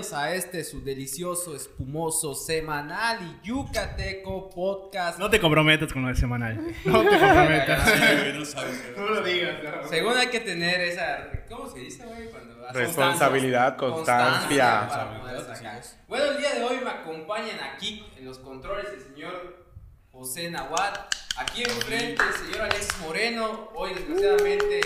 Bienvenidos a este su delicioso, espumoso, semanal y yucateco podcast. No te comprometas con lo de semanal. No te comprometas. no sabes. no lo digas. Según hay que tener esa. ¿Cómo se dice, güey? Cuando Responsabilidad, constancia. sacar. Bueno, el día de hoy me acompañan aquí en los controles el señor José Nahuat. Aquí enfrente el señor Alexis Moreno. Hoy, desgraciadamente,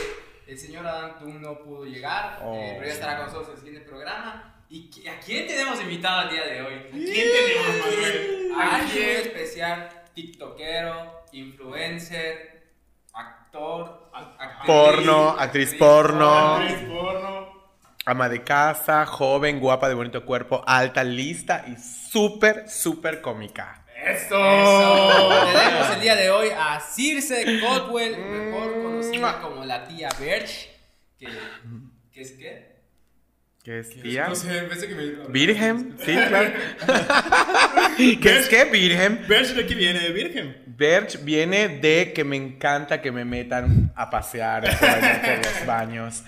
el señor Adán Tum no pudo llegar, Oh. eh, pero ya estará con nosotros en el siguiente programa. ¿Y a quién tenemos invitado el día de hoy? ¿Quién tenemos, Manuel? A alguien especial, tiktokero, influencer, actor, actriz, Porno, actriz porno. Actriz porno. Ama de casa, joven, guapa, de bonito cuerpo, alta, lista y súper, súper cómica. ¡Eso! Eso. Tenemos el día de hoy a Circe Codwell, mejor conocida como la tía Birch, que, que es qué? ¿Qué es tía? No sé, pensé que me. Virgen, sí, claro. ¿Qué es qué? Virgen. ¿Ves de qué viene? ¿De virgen? Birch viene de que me encanta que me metan a pasear por los baños.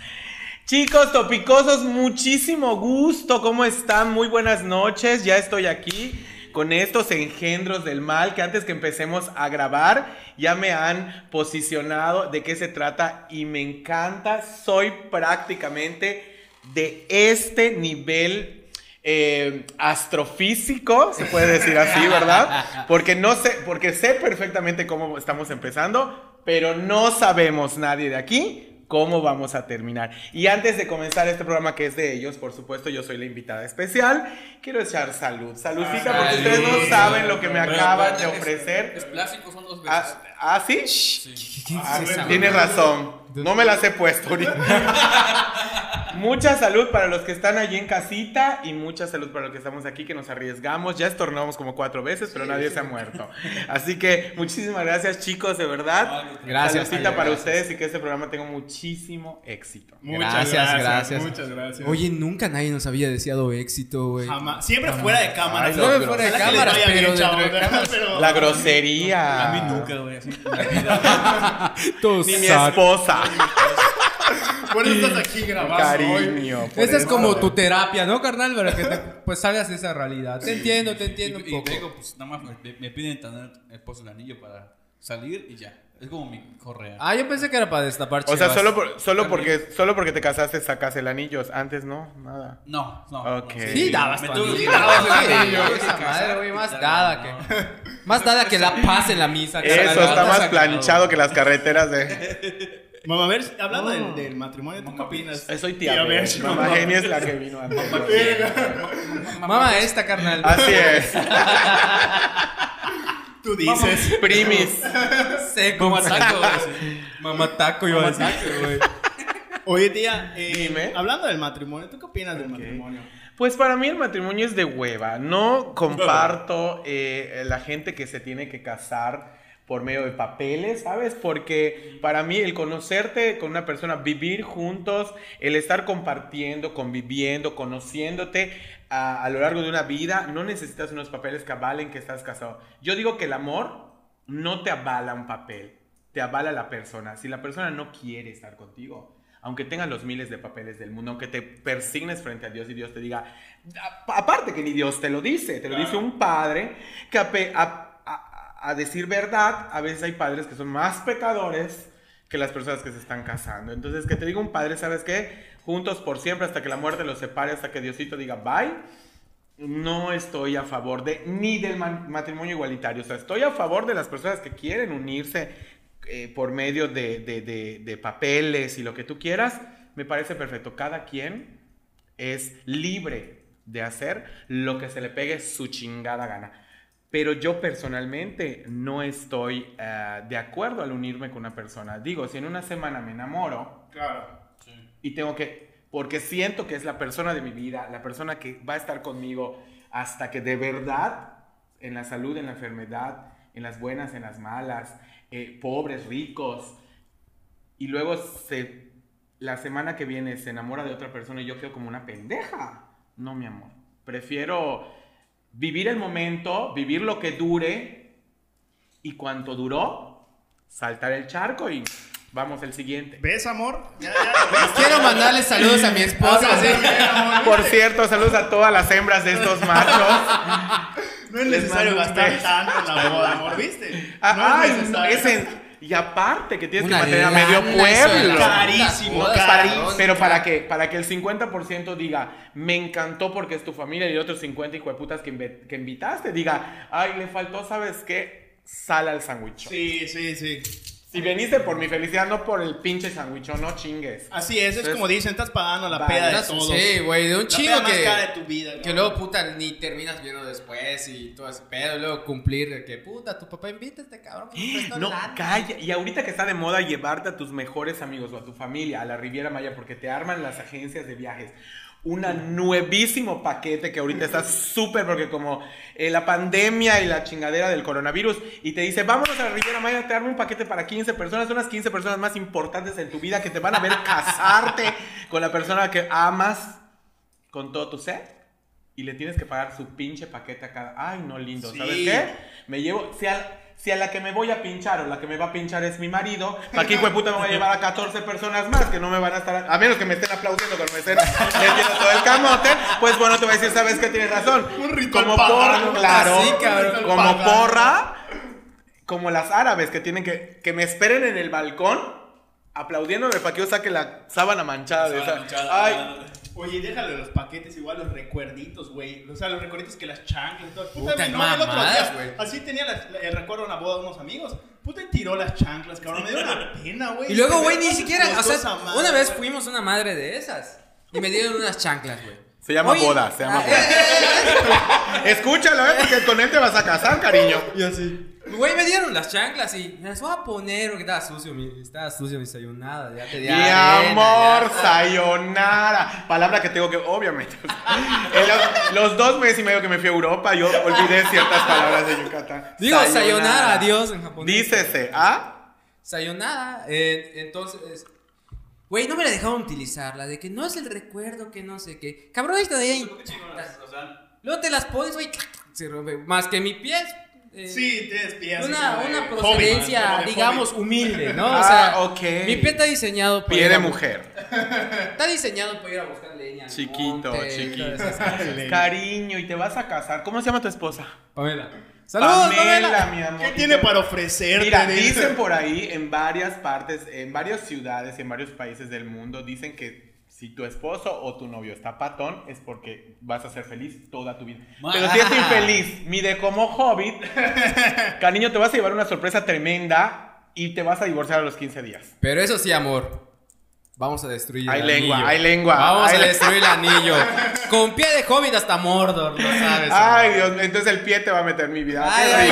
Chicos topicosos, muchísimo gusto. ¿Cómo están? Muy buenas noches. Ya estoy aquí con estos engendros del mal que antes que empecemos a grabar ya me han posicionado de qué se trata y me encanta. Soy prácticamente de este nivel eh, astrofísico, se puede decir así, ¿verdad? Porque no sé, porque sé perfectamente cómo estamos empezando, pero no sabemos nadie de aquí cómo vamos a terminar. Y antes de comenzar este programa que es de ellos, por supuesto, yo soy la invitada especial, quiero echar salud. Saludcita, porque Salud. ustedes no saben lo que me acaban de ofrecer. Es plástico, son dos veces. ¿Ah, ah, sí? ¿Qué Ah, mamada? razón. No me las he puesto ahorita. mucha salud para los que están allí en casita y mucha salud para los que estamos aquí que nos arriesgamos. Ya estornamos como cuatro veces, pero nadie se ha muerto. Así que muchísimas gracias, chicos, de verdad. Gracias, Saludcita para gracias. ustedes y que este programa tenga muchísimo éxito. Muchas Gracias, gracias, gracias. Muchas gracias. Oye, nunca nadie nos había deseado éxito, güey. Jamás. Siempre fuera de cámara. No, fuera de vaya pero pero- La grosería. A mí nunca, güey, así. en la vida. Todos Ni mi esposa. Por eso estás aquí grabando. Cariño. Esa es como tu terapia, ¿no, carnal? Para que te, pues salgas de esa realidad. Te entiendo, te entiendo un Y, y poco. vengo, pues nada más me, me piden tener el pozo el anillo para salir y ya. Es como mi correa. Ah, yo pensé que era para destapar O sea, solo, por- solo, porque, solo porque te casaste sacas el anillo. Antes no, nada. No, no. Ok. no, Sí, dabas tu anillo. dabas el Sí, anillo, esa sí, madre, güey, más dada que... Más dada que la paz en la misa. Eso está más planchado que las carreteras de... Mamá, a ver, hablando del, del matrimonio, ¿tú qué opinas? Soy tía. Mamá mamá. Genia es la que vino antes. Mamá esta, carnal. Así es. Tú dices. Primis. Seco. Mamá taco. Mamá taco iba a decir, güey. Oye, tía, eh, Dime. hablando del matrimonio, ¿tú qué opinas del matrimonio? Pues para mí el matrimonio es de hueva. No comparto eh, la gente que se tiene que casar por medio de papeles, ¿sabes? Porque para mí el conocerte con una persona, vivir juntos, el estar compartiendo, conviviendo, conociéndote a, a lo largo de una vida, no necesitas unos papeles que avalen que estás casado. Yo digo que el amor no te avala un papel, te avala la persona. Si la persona no quiere estar contigo, aunque tengas los miles de papeles del mundo, aunque te persignes frente a Dios y Dios te diga, aparte que ni Dios te lo dice, te lo dice un padre, que a, a- a- decir verdad, a veces hay padres que son más pecadores que las personas que se están casando. Entonces, que te diga un padre, ¿sabes qué? Juntos por siempre hasta que la muerte los separe, hasta que Diosito diga bye. No estoy a favor de ni del ma- matrimonio igualitario. O sea, estoy a favor de las personas que quieren unirse eh, por medio de, de- de- de papeles y lo que tú quieras. Me parece perfecto. Cada quien es libre de hacer lo que se le pegue su chingada gana. Pero yo personalmente no estoy eh, de acuerdo al unirme con una persona. Digo, si en una semana me enamoro, Claro. y tengo que, porque siento que es la persona de mi vida, la persona que va a estar conmigo hasta que de verdad, en la salud, en la enfermedad, en las buenas, en las malas, eh, pobres, ricos, y luego se, la semana que viene se enamora de otra persona y yo quedo como una pendeja. No, mi amor. Prefiero vivir el momento, vivir lo que dure y cuanto duró, saltar el charco y Vamos, el siguiente. ¿Ves, amor? Ya, ya. Quiero mandarle saludos a mi esposa. ¿sí? Por cierto, saludos a todas las hembras de estos machos. No es necesario gastar tanto en la boda, amor, ¿viste? Ah, No ay, es no, necesario. es en- Y aparte que tienes Una que mantener a medio pueblo. Carísimo, cabrón, pero para que, para que el 50% diga, me encantó porque es tu familia, y el otro 50 hijo de putas que, que invitaste, diga, ay, le faltó, ¿sabes qué? Sal al sándwich. Sí, sí, sí. Si veniste por mi felicidad, no por el pinche sándwich, no chingues. Así es, es Entonces, como dicen, estás pagando la peda de todos. Sí, güey, de un chingo que. cara de tu vida. Que luego, puta, ni terminas viendo después y todo ese pedo. Luego cumplir de que, puta, tu papá invita a este cabrón. No, lana. calla. Y ahorita que está de moda llevarte a tus mejores amigos o a tu familia a la Riviera Maya porque te arman las agencias de viajes. Un nuevísimo paquete que ahorita está súper porque como eh, la pandemia y la chingadera del coronavirus y te dice, vámonos a la Riviera Maya, te armo un paquete para 15 personas, son las 15 personas más importantes en tu vida que te van a ver casarte con la persona que amas con todo tu ser y le tienes que pagar su pinche paquete a cada. Ay, no, lindo. Sí. ¿Sabes qué? Me llevo. Si a, si a la que me voy a pinchar o la que me va a pinchar es mi marido, ¿para qué hijo de puta me voy a llevar a 14 personas más que no me van a estar. A menos que me estén aplaudiendo cuando me estén metiendo todo el camote, pues bueno, te voy a decir, ¿sabes qué? Tienes razón. Un ritual Como porra, claro. Así, cabrón. Un Como porra, como las árabes que tienen que. Que me esperen en el balcón aplaudiéndome para que yo saque la sábana manchada de Sábana esa. manchada. Ay, Oye, déjale los paquetes, igual los recuerditos, güey. O sea, los recuerditos que las chanclas y todo. Puta, mi novio el otro mamadas, día, güey. Así tenía la- la- el recuerdo de una boda de unos amigos. Puta, y tiró las chanclas, cabrón. Me dio una pena, güey. Y luego, güey, ni siquiera. O costó sea, esa madre, una vez fuimos una madre de esas. Y me dieron unas chanclas, güey. Se llama Oye, boda, se llama ah, boda. eh, Escúchalo, ¿eh? Porque con él te vas a casar, cariño. Y así. Güey, me dieron las chanclas y me las voy a poner porque estaba sucio, mi, estaba sucio mi desayunada. Ya te di Mi arena, amor, ya. sayonara. Palabra que tengo que, obviamente. En los, los dos meses y medio que me fui a Europa, yo olvidé ciertas palabras de Yucatán. Digo, sayonara, adiós en japonés. Dícese, ¿ah? Sayonara. eh, entonces, güey, no me la dejaron utilizar. La de que no es el recuerdo, que no sé qué. Cabrón, esta de ahí. O sea, Luego te las pones, güey. Se rompe. Más que mi pie. eh, Sí, tienes pies. Una, de una procedencia, digamos, humilde, ¿no? Ah, o sea, ok. mi pie está diseñado para Pie de a- mujer. Está diseñado para ir a buscar leña. al Chiquito, monte, chiquito. Cariño, y te vas a casar. ¿Cómo se llama tu esposa? Pamela. Saludos, Pamela, mi amor. ¿Qué tiene para ofrecerte? Mira, Dice. dicen por ahí en varias partes, en varias ciudades y en varios países del mundo, dicen que si tu esposo o tu novio está patón es porque vas a ser feliz toda tu vida. Pero si es infeliz, mide como hobbit, cariño, te vas a llevar una sorpresa tremenda y te vas a divorciar a los 15 días. Pero eso sí, amor. Vamos a destruir Hay el lengua, anillo. hay lengua, Vamos hay a destruir el anillo. Con pie de hobbit hasta Mordor, lo sabes. Ay, amor. Dios, entonces el pie te va a meter mi vida. Ay, Qué ay,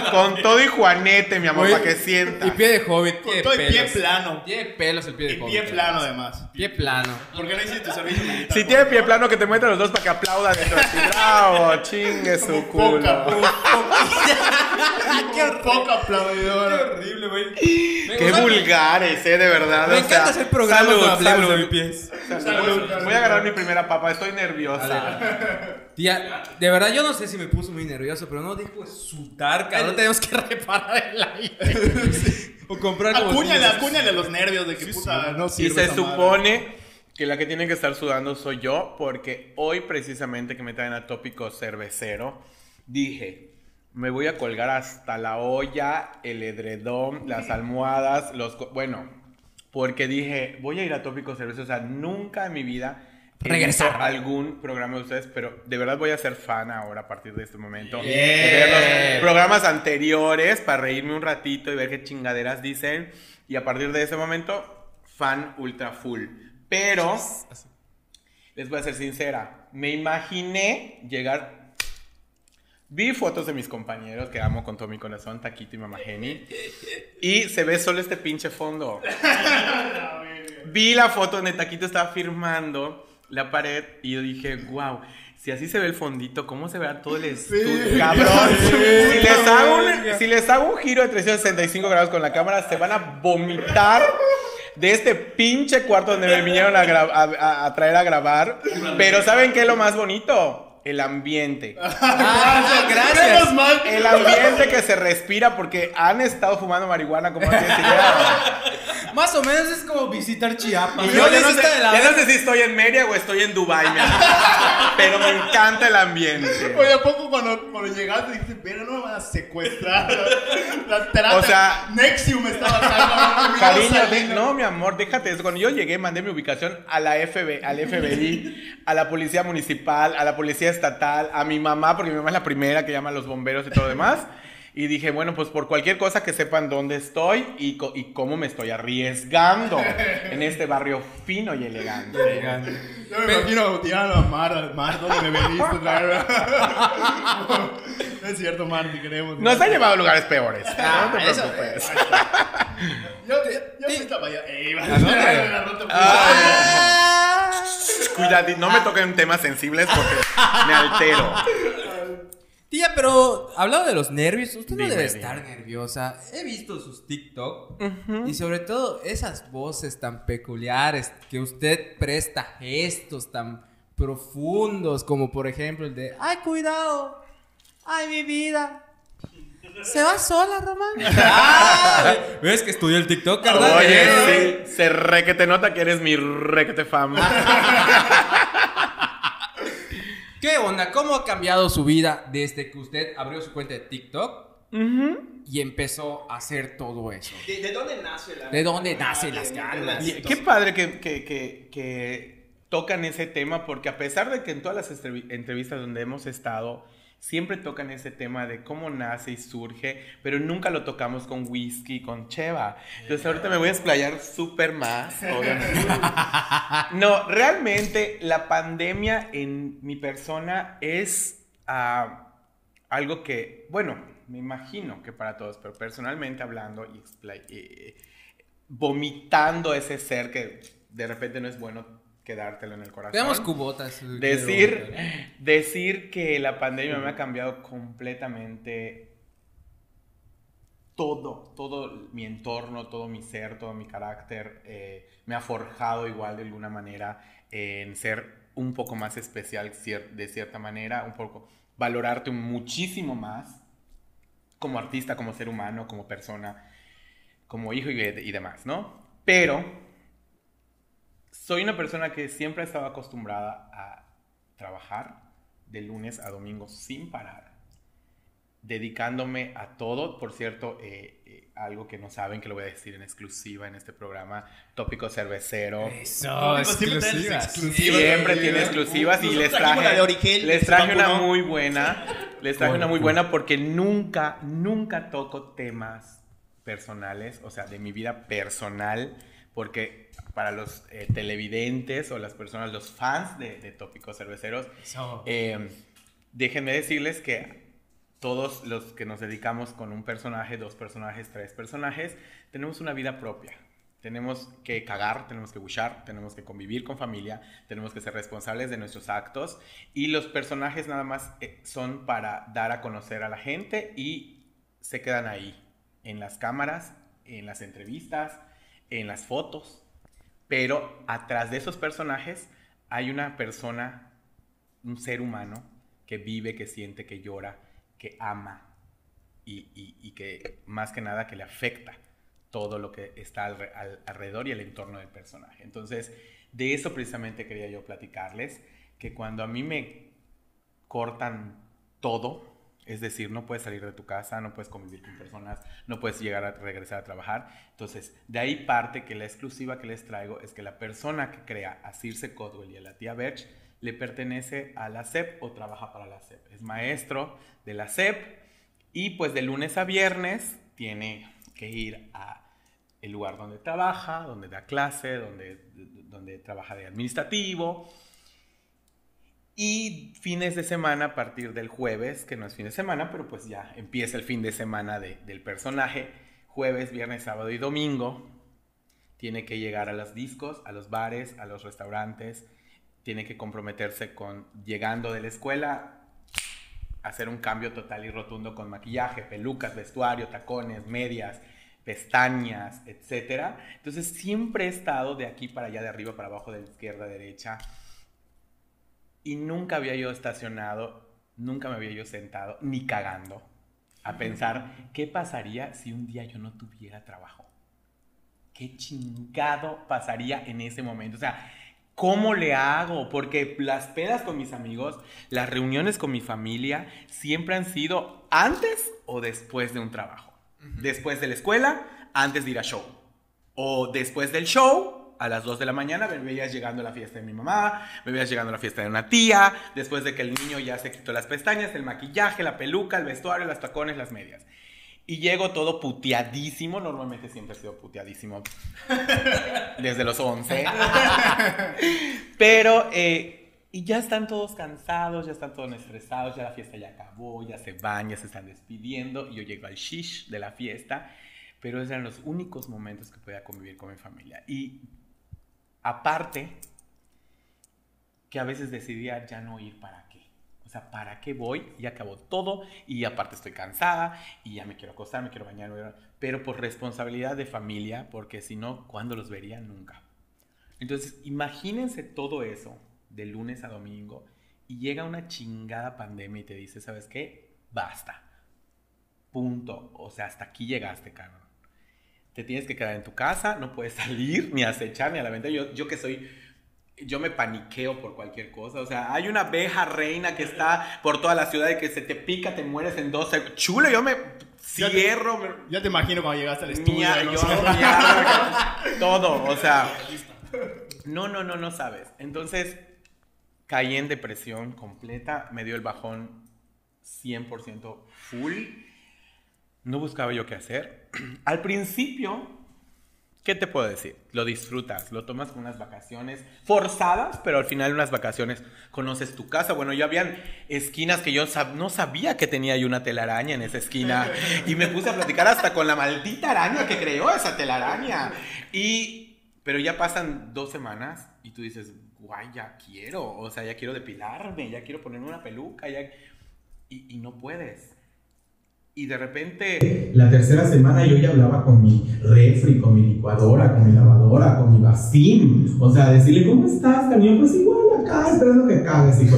rico. Con todo y Juanete, mi amor, para que sientas. Y pie de hobbit. Con todo el pie pelos. plano. Tiene pelos el pie de Y hobbit. pie plano, además. Pie plano. ¿Por qué no hiciste servicio militar? Si tiene pie plano, que te muestren los dos para que aplaudan dentro de ti. Bravo, chingue su Poca, culo. Qué poco aplaudidor. horrible, güey. Qué vulgares, eh, de verdad. Me o encanta sea, hacer programas salud, hablemos salud. de mis pies. Salud. Voy a agarrar mi primera papa, estoy nerviosa. Tía, de verdad yo no sé si me puso muy nervioso, pero no dejo de sudar, cabrón. Tenemos que reparar el aire. o comprar como Acúñale, acúñale los nervios de que puta no Y sirve se esa madre. supone que la que tiene que estar sudando soy yo, porque hoy precisamente que me traen a tópico cervecero, dije, me voy a colgar hasta la olla, el edredón, las almohadas, los... Bueno, porque dije, voy a ir a tópico cervecero, o sea, nunca en mi vida... Regresar. algún programa de ustedes, pero de verdad voy a ser fan ahora a partir de este momento. Bien. De ver los programas anteriores para reírme un ratito y ver qué chingaderas dicen. Y a partir de ese momento, fan ultra full. Pero, les voy a ser sincera, me imaginé llegar... Vi fotos de mis compañeros que amo con todo mi corazón, Taquito y Mamá Jenny. Y se ve solo este pinche fondo. Vi la foto donde Taquito estaba firmando la pared y yo dije, wow, si así se ve el fondito, ¿cómo se verá todo el estudio? Cabrón, si, les hago un, si les hago un giro de 365 grados con la cámara, se van a vomitar de este pinche cuarto donde me vinieron a, gra- a- a- a traer a grabar. Pero ¿saben qué es lo más bonito? El ambiente. Ah, gracias. Mal. El ambiente que se respira porque han estado fumando marihuana como antes idea. Más o menos es como visitar Chiapas. Y yo ya no, sé, Visita de la- ya no sé si estoy en Mérida o estoy en Dubai, pero me encanta el ambiente. Oye, ¿a poco cuando, cuando llegaste dijiste, pero no me van a secuestrar? La trata. O sea- Nexium estaba acá. no, Cariño, no, mi amor, déjate eso. Cuando yo llegué, mandé mi ubicación a la FB, al FBI, a la policía municipal, a la policía estatal, a mi mamá, porque mi mamá es la primera que llama a los bomberos y todo lo demás. Y dije, bueno, pues por cualquier cosa que sepan dónde estoy y, co- y cómo me estoy arriesgando en este barrio fino y elegante. Yo me imagino tirando a Mar, al Mar, ¿dónde me veniste? no es cierto, Mar, te queremos. Nos ha llevado a lugares peores. Ah, no te preocupes. Yo, yo, yo fui a Bahía. Ey, va. ¿A dónde? La ruta. Cuidado, no me toquen temas sensibles porque me altero. Tía, pero hablando de los nervios, usted no Dime, debe dime. estar nerviosa. He visto sus TikTok y sobre todo esas voces tan peculiares que usted presta gestos tan profundos como por ejemplo el de ¡Ay, cuidado! ¡Ay, mi vida! ¿Se va sola, Román? Ah, ¿Ves que estudió el TikTok, carnal? Oye, sí, se re que te nota que eres mi re que te fam. ¿Qué onda? ¿Cómo ha cambiado su vida desde que usted abrió su cuenta de TikTok y empezó a hacer todo eso? ¿De, de dónde nace la ¿De dónde nacen las ganas? Qué padre que, que- que- que tocan ese tema, porque a pesar de que en todas las entrevi- entrevistas donde hemos estado, siempre tocan ese tema de cómo nace y surge, pero nunca lo tocamos con whisky, con cheva. Entonces ahorita me voy a explayar súper más, obviamente. No, realmente la pandemia en mi persona es ah, algo que, bueno, me imagino que para todos, pero personalmente hablando y eh, vomitando ese ser que de repente no es bueno quedártelo en el corazón. Veamos cubotas. Decir, decir que la pandemia me ha cambiado completamente todo, todo mi entorno, todo mi ser, todo mi carácter, eh, me ha forjado igual de alguna manera en ser un poco más especial cier- de cierta manera, un poco valorarte muchísimo más como artista, como ser humano, como persona, como hijo y, y demás, ¿no? Pero soy una persona que siempre ha estado acostumbrada a trabajar de lunes a domingo sin parar, dedicándome a todo. Por cierto, eh, eh, algo que no saben, que lo voy a decir en exclusiva en este programa, tópico cervecero. Eso, Siempre tienes exclusivas. exclusivas. Siempre tiene exclusivas y les traje, Origel, les traje una muy buena. Les traje una muy buena porque nunca, nunca toco temas personales, o sea, de mi vida personal, porque para los eh, televidentes o las personas, los fans de, de Tópicos Cerveceros, Eso. eh, déjenme decirles que todos los que nos dedicamos con un personaje, dos personajes, tres personajes, tenemos una vida propia. Tenemos que cagar, tenemos que buchar, tenemos que convivir con familia, tenemos que ser responsables de nuestros actos y los personajes nada más eh, son para dar a conocer a la gente y se quedan ahí, en las cámaras, en las entrevistas, en las fotos. Pero atrás de esos personajes hay una persona, un ser humano que vive, que siente, que llora, que ama y, que más que nada que le afecta todo lo que está al- alrededor y el entorno del personaje. Entonces, de eso precisamente quería yo platicarles, que cuando a mí me cortan todo, es decir, no puedes salir de tu casa, no puedes convivir con personas, no puedes llegar a regresar a trabajar. Entonces, de ahí parte que la exclusiva que les traigo es que la persona que crea a Circe Codwell y a la tía Berch le pertenece a la SEP o trabaja para la SEP. Es maestro de la SEP y pues de lunes a viernes tiene que ir a el lugar donde trabaja, donde da clase, donde, donde trabaja de administrativo. Y fines de semana a partir del jueves, que no es fin de semana, pero pues ya empieza el fin de semana de- del personaje. Jueves, viernes, sábado y domingo. Tiene que llegar a los discos, a los bares, a los restaurantes. Tiene que comprometerse con, llegando de la escuela, hacer un cambio total y rotundo con maquillaje, pelucas, vestuario, tacones, medias, pestañas, etc. Entonces siempre he estado de aquí para allá, de arriba para abajo, de izquierda a derecha. Y nunca había yo estacionado, nunca me había yo sentado, ni cagando, a pensar qué pasaría si un día yo no tuviera trabajo. ¿qué chingado pasaría en ese momento? O sea, ¿cómo le hago? Porque las pedas con mis amigos, las reuniones con mi familia, siempre han sido antes o después de un trabajo. Después de la escuela, antes de ir a show. O después del show, a las 2 de la mañana, me veías llegando a la fiesta de mi mamá, me veías llegando a la fiesta de una tía, después de que el niño ya se quitó las pestañas, el maquillaje, la peluca, el vestuario, las tacones, las medias. Y llego todo puteadísimo, normalmente siempre he sido puteadísimo desde los 11. Pero, eh, y ya están todos cansados, ya están todos estresados, ya la fiesta ya acabó, ya se van, ya se están despidiendo. Y yo llego al shish de la fiesta, pero esos eran los únicos momentos que podía convivir con mi familia. Y aparte, que a veces decidía ya no ir para qué. O sea, ¿para qué voy? Y acabó todo y aparte estoy cansada y ya me quiero acostar, me quiero bañar, pero por responsabilidad de familia, porque si no, ¿cuándo los vería? Nunca. Entonces, imagínense todo eso de lunes a domingo y llega una chingada pandemia y te dice, ¿sabes qué? Basta. Punto. O sea, hasta aquí llegaste, cabrón. Te tienes que quedar en tu casa, no puedes salir ni acechar ni a la venta. Yo, yo que soy yo me paniqueo por cualquier cosa. O sea, hay una abeja reina que está por toda la ciudad y que se te pica, te mueres en dos segundos. Chulo, yo me Ya te- cierro. Ya te imagino cuando llegaste al estudio. Mia- ¿no? yo mierda, todo, o sea, no, no, no, no sabes. Entonces, caí en depresión completa, me dio el bajón 100% full, no buscaba yo qué hacer. Al principio, ¿qué te puedo decir? Lo disfrutas, lo tomas con unas vacaciones forzadas, pero al final unas vacaciones conoces tu casa. Bueno, ya habían esquinas que yo no sabía que tenía yo una telaraña en esa esquina y me puse a platicar hasta con la maldita araña que creó esa telaraña. Y, pero ya pasan dos semanas y tú dices, guay, ya quiero, o sea, ya quiero depilarme, ya quiero ponerme una peluca, ya... Y, y no puedes. Y de repente La tercera semana yo ya hablaba con mi refri, con mi licuadora, con mi lavadora, con mi vacín. O sea, decirle, ¿cómo estás, camión? Pues igual acá, esperando que cagues, hijo.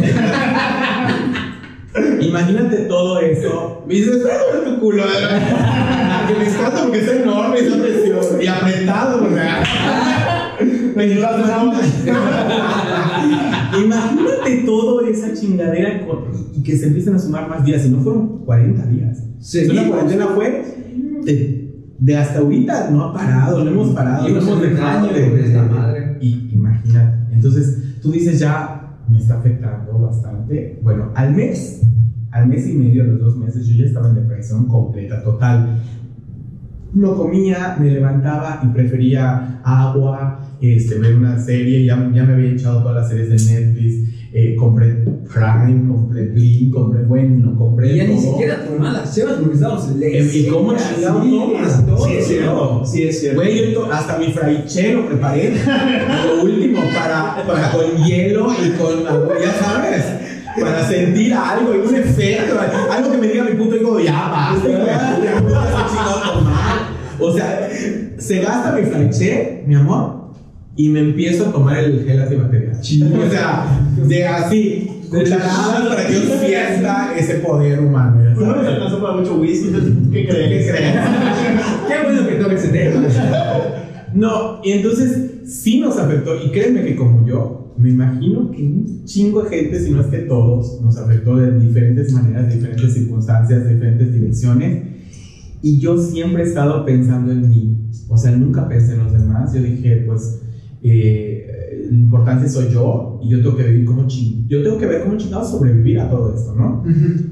Imagínate todo eso. Me dices, por tu culo. que me encanta porque es enorme esa presión. Y apretado, ¿verdad? Me llevas Imagínate todo esa chingadera y que se empiezan a sumar más días. Y no fueron 40 días. Seguimos. La cuarentena fue de, de hasta ahorita, no ha parado, no hemos parado, Y no hemos dejado deja, de, güey, esta de- madre. Y imagínate. Entonces, tú dices ya me está afectando bastante. Bueno, al mes, al mes y medio, a los dos meses, yo ya estaba en depresión completa, total. No comía, me levantaba y prefería agua, este, ver una serie. Ya, ya me había echado todas las series de Netflix. Eh, compré Prime, compré Blim, compré bueno, compré. Y ya ni todo. siquiera tomaba las chevas porque estábamos lejos. ¿Y cómo chingado tomas? todo. Sí, es cierto. Sí, es cierto. Güey, yo hasta mi fraiche lo preparé. lo último, para, para con hielo y con agua, ya sabes. Para sentir algo y un efecto. Algo que me diga mi puto hijo, ya basta. O sea, se gasta mi fraiche, mi amor, y me empiezo a tomar el gel antibacterial. O sea, de así. Cucharadas para que yo sienta ese poder humano. ya No sabes. nos alcanzó para mucho whisky, entonces, ¿qué crees? Qué bueno que toque ese tema. No, y entonces sí nos afectó, y créeme que como yo, me imagino que un chingo de gente, si no es que todos, nos afectó de diferentes maneras, de diferentes circunstancias, de diferentes direcciones. Y yo siempre he estado pensando en mí, o sea, nunca pensé en los demás. Yo dije, pues, eh, lo importante soy yo, y yo tengo que vivir como ching, yo tengo que ver cómo chingados sobrevivir a todo esto, ¿no?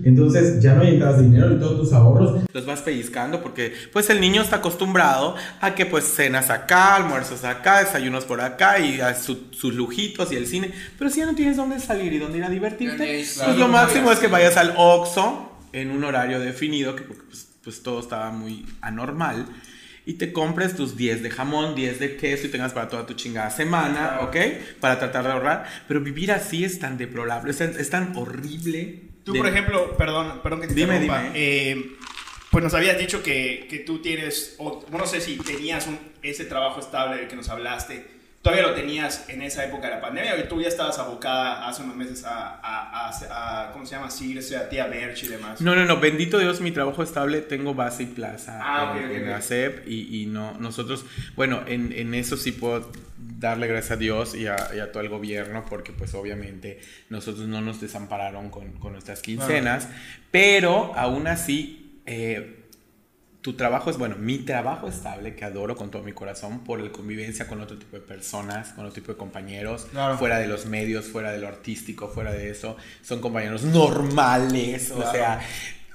Entonces ya no hay entradas de dinero y todos tus ahorros los vas pellizcando porque pues el niño está acostumbrado a que pues cenas acá, almuerzos acá, desayunos por acá y a su- sus lujitos y el cine. Pero si ya no tienes dónde salir y dónde ir a divertirte, pues claro, lo máximo es que vayas al Oxxo en un horario definido, que pues, pues todo estaba muy anormal. Y te compres tus 10 de jamón, 10 de queso y tengas para toda tu chingada semana, ¿ok? Para tratar de ahorrar. Pero vivir así es tan deplorable, es tan, es tan horrible. Tú, de- por ejemplo, perdón, perdón que te Dime, interrumpa. dime. Eh, pues nos habías dicho que, que tú tienes, o no sé si tenías un, ese trabajo estable del que nos hablaste. Todavía lo tenías en esa época de la pandemia y tú ya estabas abocada hace unos meses a, a, a, a- ¿cómo se llama? Seguirse a tía Berch y demás. No, no, no, bendito Dios, mi trabajo estable, tengo base y plaza Ah, en, ok, ok, en ok. la SEP y, y no, nosotros, bueno, en, en eso sí puedo darle gracias a Dios y a, y todo el gobierno porque pues obviamente nosotros no nos desampararon con, con nuestras quincenas, pero aún así... eh, tu trabajo es, bueno, mi trabajo estable, que adoro con todo mi corazón, por la convivencia con otro tipo de personas, con otro tipo de compañeros, Claro. fuera de los medios, fuera de lo artístico, fuera de eso. Son compañeros normales, o sea,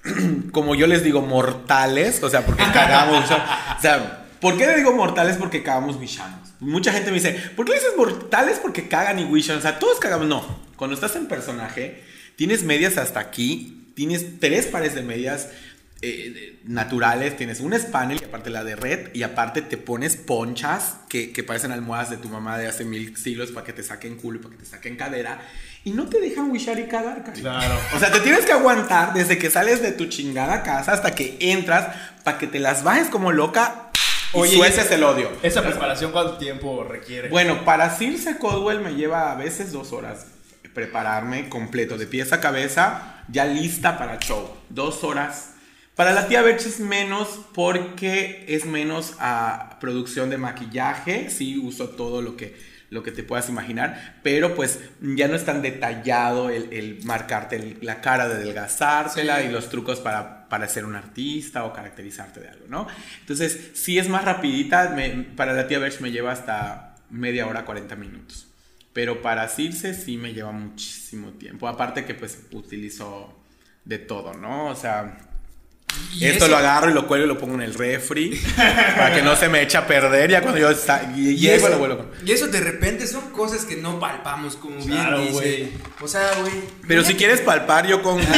como yo les digo, mortales, o sea, porque cagamos. o sea, ¿por qué le digo mortales? Porque cagamos wishanos. Mucha gente me dice, ¿por qué le dices mortales? Porque cagan y wishan. O sea, todos cagamos. No, cuando estás en personaje, tienes medias hasta aquí, tienes tres pares de medias eh, naturales, tienes un spanel y aparte la de red y aparte te pones ponchas que, que parecen almohadas de tu mamá de hace mil siglos para que te saquen culo y para que te saquen cadera y no te dejan wishar y cagar, cariño. Claro. O sea, te tienes que aguantar desde que sales de tu chingada casa hasta que entras para que te las bajes como loca y Oye, sueltes el odio. ¿Esa preparación cuánto tiempo requiere? Bueno, para Circe Codwell me lleva a veces dos horas prepararme completo, de pies a cabeza, ya lista para show. Dos horas. Para la tía Berch es menos porque es menos a producción de maquillaje. Sí, uso todo lo que, lo que te puedas imaginar, pero pues ya no es tan detallado el, el marcarte el- la cara de adelgazártela Sí. y los trucos para, para ser un artista o caracterizarte de algo, ¿no? Entonces, sí es más rapidita. me- para la tía Berch me lleva hasta media hora, 40 minutos. Pero para Circe sí me lleva muchísimo tiempo. Aparte que pues utilizo de todo, ¿no? O sea, Y esto eso- lo agarro y lo cuelgo y lo pongo en el refri para que no se me eche a perder ya cuando yo está, y, eso, lo vuelvo con- y eso de repente son cosas que no palpamos, como Claro, bien dice. güey. O sea, güey. Pero si quieres palpar yo con gusto,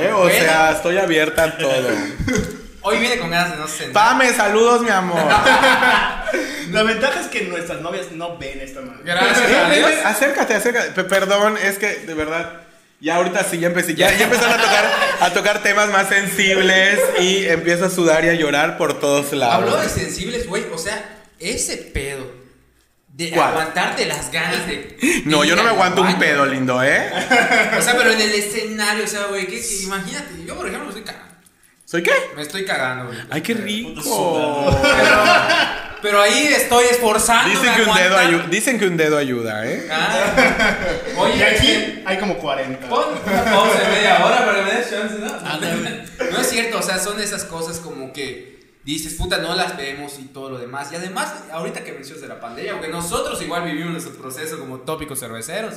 ¿eh? O Bueno. sea, estoy abierta a todo. Hoy viene con ganas de no sentar. Pame, saludos, mi amor. La ventaja es que nuestras novias no ven esta madre. Gracias acércate, acércate. Pe- Perdón, es que de verdad. Ya ahorita sí, ya empecé, ya, ya empezaron a tocar, a tocar temas más sensibles y empiezo a sudar y a llorar por todos lados. Habló de sensibles, güey. O sea, ese pedo de ¿Cuál? aguantarte las ganas de. No, yo no me aguanto un pedo, lindo, ¿eh? O sea, pero en el escenario, o sea, güey, que, que imagínate, yo por ejemplo me estoy cagando. ¿Soy qué? Me estoy cagando, güey. Ay, qué rico. Pero, pero ahí estoy esforzándome. Dicen que, un a dedo ayu- dicen que un dedo ayuda, ¿eh? Ah. Y Oye, aquí hay como 40. Pon una pausa de media hora para que me des chance, ¿no? Ándale. No es cierto, o sea, son esas cosas como que dices, puta, no las vemos y todo lo demás. Y además, ahorita que mencionas de la pandemia, aunque nosotros igual vivimos nuestro proceso como tópicos cerveceros,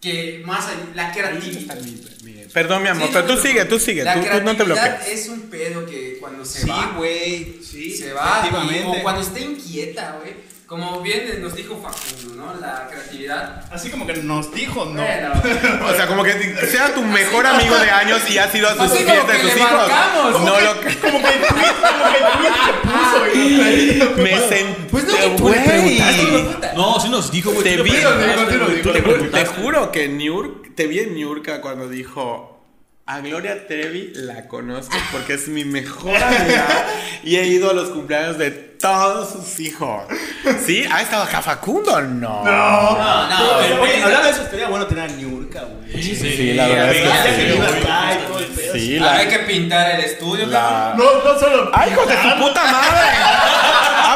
que más allá, la creatividad. Perdón, mi amor, Sí, pero tú sigue, tú sigue, La tú, tú no te bloquees. es un pedo que cuando se Sí, va, güey. Sí, se va, o cuando está inquieta, güey. Como bien nos dijo Facundo, ¿no? La creatividad. Así como que nos dijo, no. Bueno, O sea, como que sea tu mejor amigo de años y has ido a sus fiestas de sus hijos. marcamos. No lo Como que el tweet, como que el tweet se puso y me sentí. Pues no, güey. No, sí nos dijo, güey. Te vi, güey, Te, juro que Niur, te vi en Niurka cuando dijo. A Gloria Trevi la conozco porque es mi mejor amiga y he ido a los cumpleaños de todos sus hijos. ¿Sí? ¿Ha estado acá Facundo? No. No, No, no, Pero, oye, güey. hablando de eso, estaría bueno tener a Niurka, güey. Sí, la verdad es que sí. Sí, Ah, la, Hay que pintar el estudio, la- No, no solo. ¡Ay, hijos de su puta madre!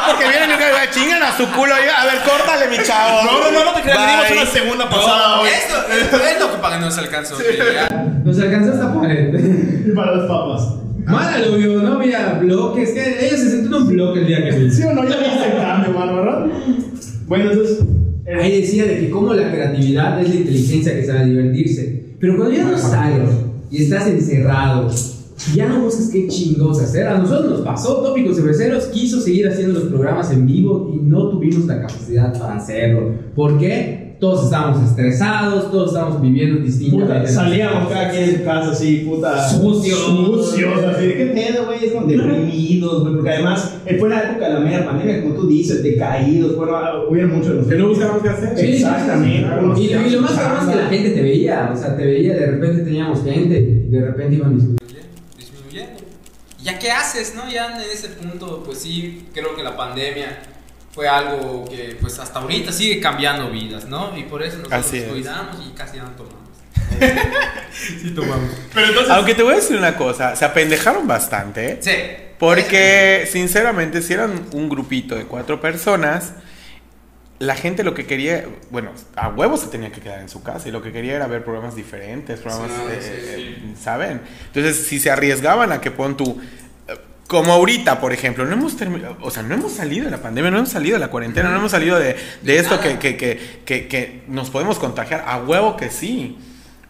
Porque vienen y me chingan a su culo. A ver, córtale, mi chavo. No, no, no, no te creas, le dimos una segunda pasada hoy. Esto, esto es lo que para que nos alcanzó. Nos alcanzó esta pared. Y para los papas. Mala, lo vio, no había bloques. Que ellos se sentó en un bloque el día que vi. ¿Sí o no? Ya viste el cambio, mano, ¿verdad? Bueno, entonces. eh, Ahí decía de que como la creatividad es la inteligencia que sabe divertirse. Pero cuando ya no sales y estás encerrado, ya no buscas qué chingos hacer. A nosotros nos pasó, Tópicos Cerveceros quiso seguir haciendo los programas en vivo y no tuvimos la capacidad para hacerlo. ¿Por qué? Todos estábamos estresados, todos estábamos viviendo distintas Puta, salíamos cada quien en su casa así, puta. Sucios. Sucios, así. ¿De qué pedo, güey? Es como deprimidos, güey. Porque además, eh, fue la época de la media pandemia, como tú dices, decaídos. Bueno, hubieron muchos de los. Que no buscábamos qué hacer. Sí, Exactamente. Y, y lo más cabrón es que la gente te veía, o sea, te veía, de repente teníamos gente, y de repente iban discutiendo. ¿Ya qué haces, no? Ya en ese punto, pues sí, creo que la pandemia fue algo que pues hasta ahorita sigue cambiando vidas, ¿no? Y por eso nosotros Así nos es. cuidamos y casi no tomamos. sí tomamos. Pero entonces. Aunque te voy a decir una cosa, se apendejaron bastante, ¿eh? Sí. Porque, sinceramente, si eran un grupito de cuatro personas, la gente lo que quería, bueno, a huevos se tenía que quedar en su casa y lo que quería era ver programas diferentes, programas, Sí, eh, sí, eh, ¿saben? Entonces, si se arriesgaban a que pon tu... eh, Como ahorita, por ejemplo, no hemos terminado, o sea, no hemos salido de la pandemia, no hemos salido de la cuarentena, no hemos salido de, de esto que, que, que, que, nos podemos contagiar, a huevo que sí,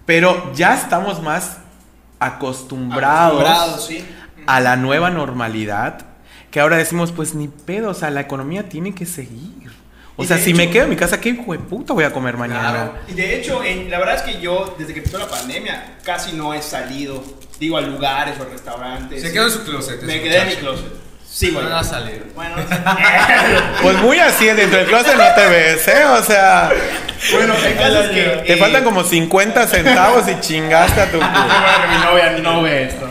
pero ya estamos más acostumbrados, Acostumbrados, sí. a la nueva normalidad, que ahora decimos, pues ni pedo, o sea, la economía tiene que seguir. O Y sea, si me hecho- quedo en mi casa, ¿qué hijo de puta voy a comer mañana? Claro. Y de hecho, en- la verdad es que yo, desde que empezó la pandemia, casi no he salido, digo, a lugares o restaurantes. Se quedó en su closet. Me quedé en mi closet. Sí, Bueno, güey. no va a salir. Bueno, Pues muy así, dentro del closet no te ves, ¿eh? O sea, bueno, el caso es que. te eh, faltan como 50 centavos y chingaste a tu... Bueno que mi novia no ve esto.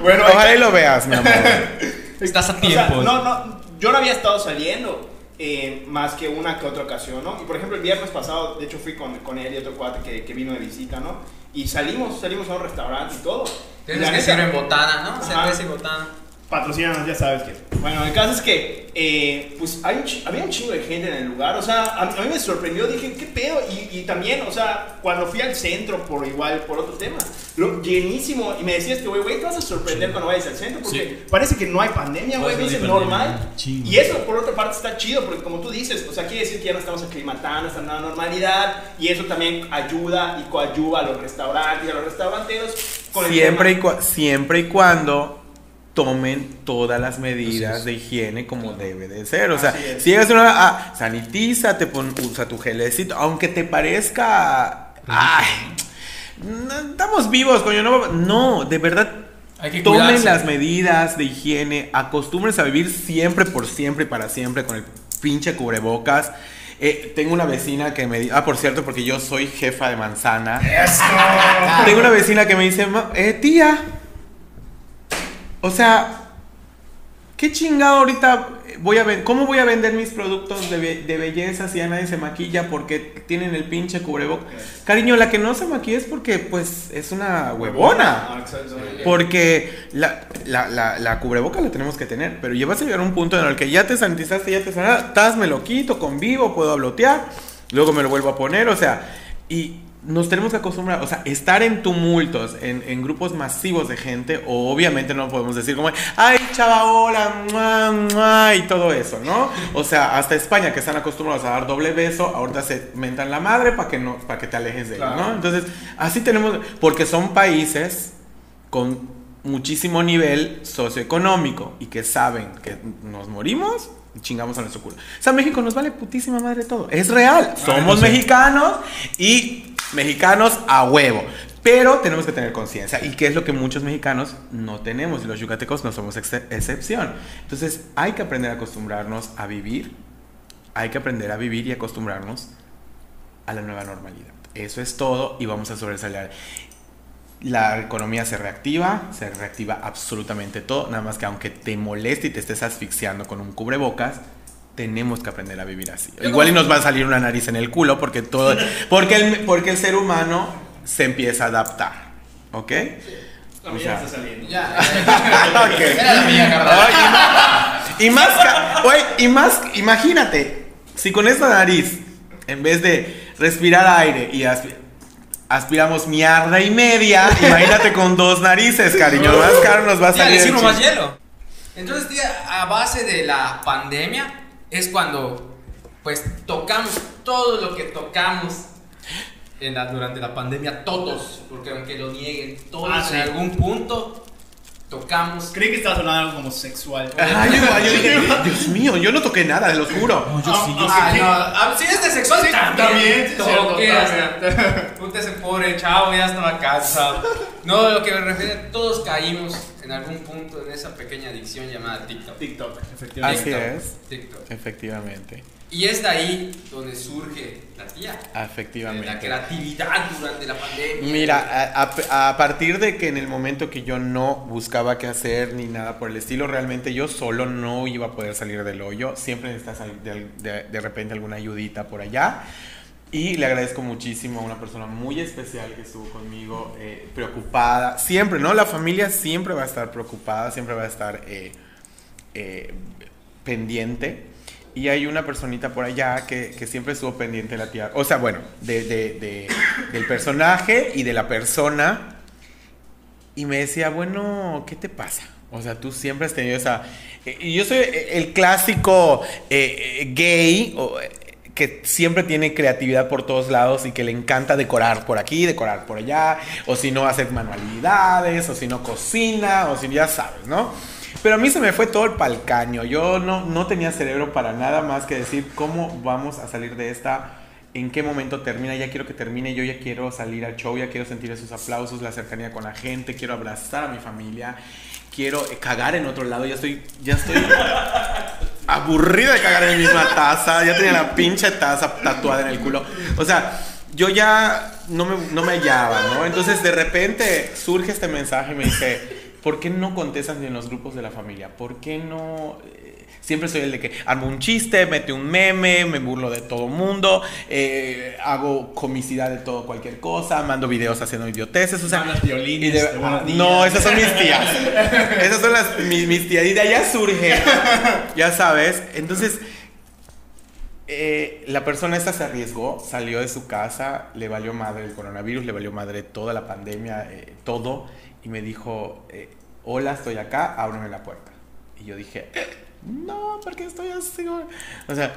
bueno, Ojalá y lo veas, mi amor. Estás a O sea, tiempo. no, no, yo no había estado saliendo eh, más que una que otra ocasión, ¿no? Y por ejemplo, el viernes pasado, de hecho, fui con, con él y otro cuate que, que vino de visita, ¿no? Y salimos, salimos a un restaurante y todo. Y Tienes la que sirven botana, ¿no? Cerveza y botana. Patrocínanos, ya sabes que. Bueno, el caso es que, eh, pues, hay un había un chingo de gente en el lugar. O sea, a, a mí me sorprendió. Dije, ¿qué pedo? Y, y también, o sea, cuando fui al centro, por igual, por otro tema, lo, llenísimo. Y me decías que, güey, güey, te vas a sorprender cuando vayas al centro. Porque parece que no hay pandemia, güey. Me pandemia, normal. chingo. Y eso, por otra parte, está chido. Porque, como tú dices, o sea, quiere decir que ya no estamos aclimatando esta nueva normalidad. Y eso también ayuda y coayuda a los restaurantes y a los restauranteros. con el Siempre y, siempre y cuando tomen todas las medidas de higiene como debe de ser. O sea, es. si llegas a una... Ah, sanitízate, pon, usa tu gelecito, aunque te parezca... Ay, estamos vivos, coño. No, no de verdad, tomen cuidarse. las medidas de higiene, acostúmbrense a vivir siempre, por siempre y para siempre con el pinche cubrebocas. Eh, tengo una vecina que me dice, ah, por cierto, porque yo soy jefa de manzana. Tengo una vecina que me dice, "Ma- eh, tía, o sea, ¿qué chingado ahorita voy a ven- ¿Cómo voy a vender mis productos de, be- de belleza si ya nadie se maquilla porque tienen el pinche cubrebocas? Cariño, la que no se maquilla es porque, pues, es una huevona. Ah. Porque la, la, la, la cubreboca la tenemos que tener, pero ya vas a llegar a un punto en el que ya te sanitizaste, ya te sanaste, me lo quito, convivo, puedo blotear, luego me lo vuelvo a poner, o sea, y nos tenemos que acostumbrar, o sea, estar en tumultos, en, en grupos masivos de gente, o obviamente no podemos decir como, ay, chava, hola, mua, mua", y todo eso, ¿no? O sea, hasta España, que están acostumbrados a dar doble beso, ahorita se mentan la madre para que, no, para que te alejes de Claro. él, ¿no? Entonces, así tenemos, porque son países con muchísimo nivel socioeconómico y que saben que nos morimos y chingamos a nuestro culo. O sea, México nos vale putísima madre todo. Es real. Somos mexicanos y mexicanos a huevo. Pero tenemos que tener conciencia. ¿Y qué es lo que muchos mexicanos no tenemos? Y los yucatecos no somos ex- excepción. Entonces, hay que aprender a acostumbrarnos a vivir. Hay que aprender a vivir y acostumbrarnos a la nueva normalidad. Eso es todo y vamos a sobresalir. La economía se reactiva, se reactiva absolutamente todo, nada más que aunque te moleste y te estés asfixiando con un cubrebocas, tenemos que aprender a vivir así. Igual y nos va a salir una nariz en el culo porque todo porque el, porque el ser humano se empieza a adaptar, ¿ok? A mí O ya sea, está saliendo. Ya. Ok. Era la mía, carnal. Ay, y más- güey, y más, imagínate, si con esta nariz, en vez de respirar aire y aspi- aspiramos mierda y media, imagínate con dos narices, cariño, más caro nos va a salir. le el sirvo más hielo. Entonces, tía, a base de la pandemia es cuando pues tocamos todo lo que tocamos en la- durante la pandemia, todos, porque aunque lo nieguen, todos Ah, sí. en algún punto tocamos. Creí que estabas hablando algo como sexual. Ay, yo, yo dije, Dios mío, yo no toqué nada, te lo juro. No, yo sí, yo Ah, sí. no, ah, si es de sexual, también, también, sí, cierto, hasta- Puta ese pobre chavo, ya estaba cansado. No, lo que me refiero, todos caímos en algún punto en esa pequeña adicción llamada TikTok. TikTok, efectivamente. Así es, TikTok. efectivamente. Y es de ahí donde surge la tía. Efectivamente. La creatividad durante la pandemia. Mira, a, a- a partir de que en el momento que yo no buscaba qué hacer ni nada por el estilo, realmente yo solo no iba a poder salir del hoyo. Siempre necesitas sal- de, de- de repente alguna ayudita por allá. Y le agradezco muchísimo a una persona muy especial que estuvo conmigo, eh, preocupada. Siempre, ¿no? La familia siempre va a estar preocupada, siempre va a estar eh, eh, pendiente. Y hay una personita por allá que, que siempre estuvo pendiente de la tía. O sea, bueno, de, de- de- del personaje y de la persona. Y me decía, bueno, ¿qué te pasa? O sea, tú siempre has tenido esa... yo soy el clásico gay que siempre tiene creatividad por todos lados y que le encanta decorar por aquí, decorar por allá, o si no hacer manualidades, o si no cocina, o si ya sabes, ¿no? Pero a mí se me fue todo el palcaño. Yo no, no tenía cerebro para nada más que decir cómo vamos a salir de esta, en qué momento termina. Ya quiero que termine, yo ya quiero salir al show, ya quiero sentir esos aplausos, la cercanía con la gente, quiero abrazar a mi familia, quiero cagar en otro lado. Ya estoy, ya estoy aburrida de cagar en mi misma taza. Ya tenía la pinche taza tatuada en el culo. O sea, yo ya no me, no me hallaba, ¿no? Entonces de repente surge este mensaje y me dice, ¿por qué no contestas ni en los grupos de la familia? ¿Por qué no...? Siempre soy el de que armo un chiste, mete un meme, me burlo de todo mundo, eh, hago comicidad de todo, cualquier cosa, mando videos haciendo idioteces, o sea... Mandas violines y de- no, esas son mis tías. Esas son las, mis, mis tías. Y de allá surge, ya sabes. Entonces, eh, la persona esta se arriesgó, salió de su casa, le valió madre el coronavirus, le valió madre toda la pandemia, eh, todo, y me dijo, eh, hola, estoy acá, ábreme la puerta. Y yo dije, no, ¿por qué estoy así? O sea,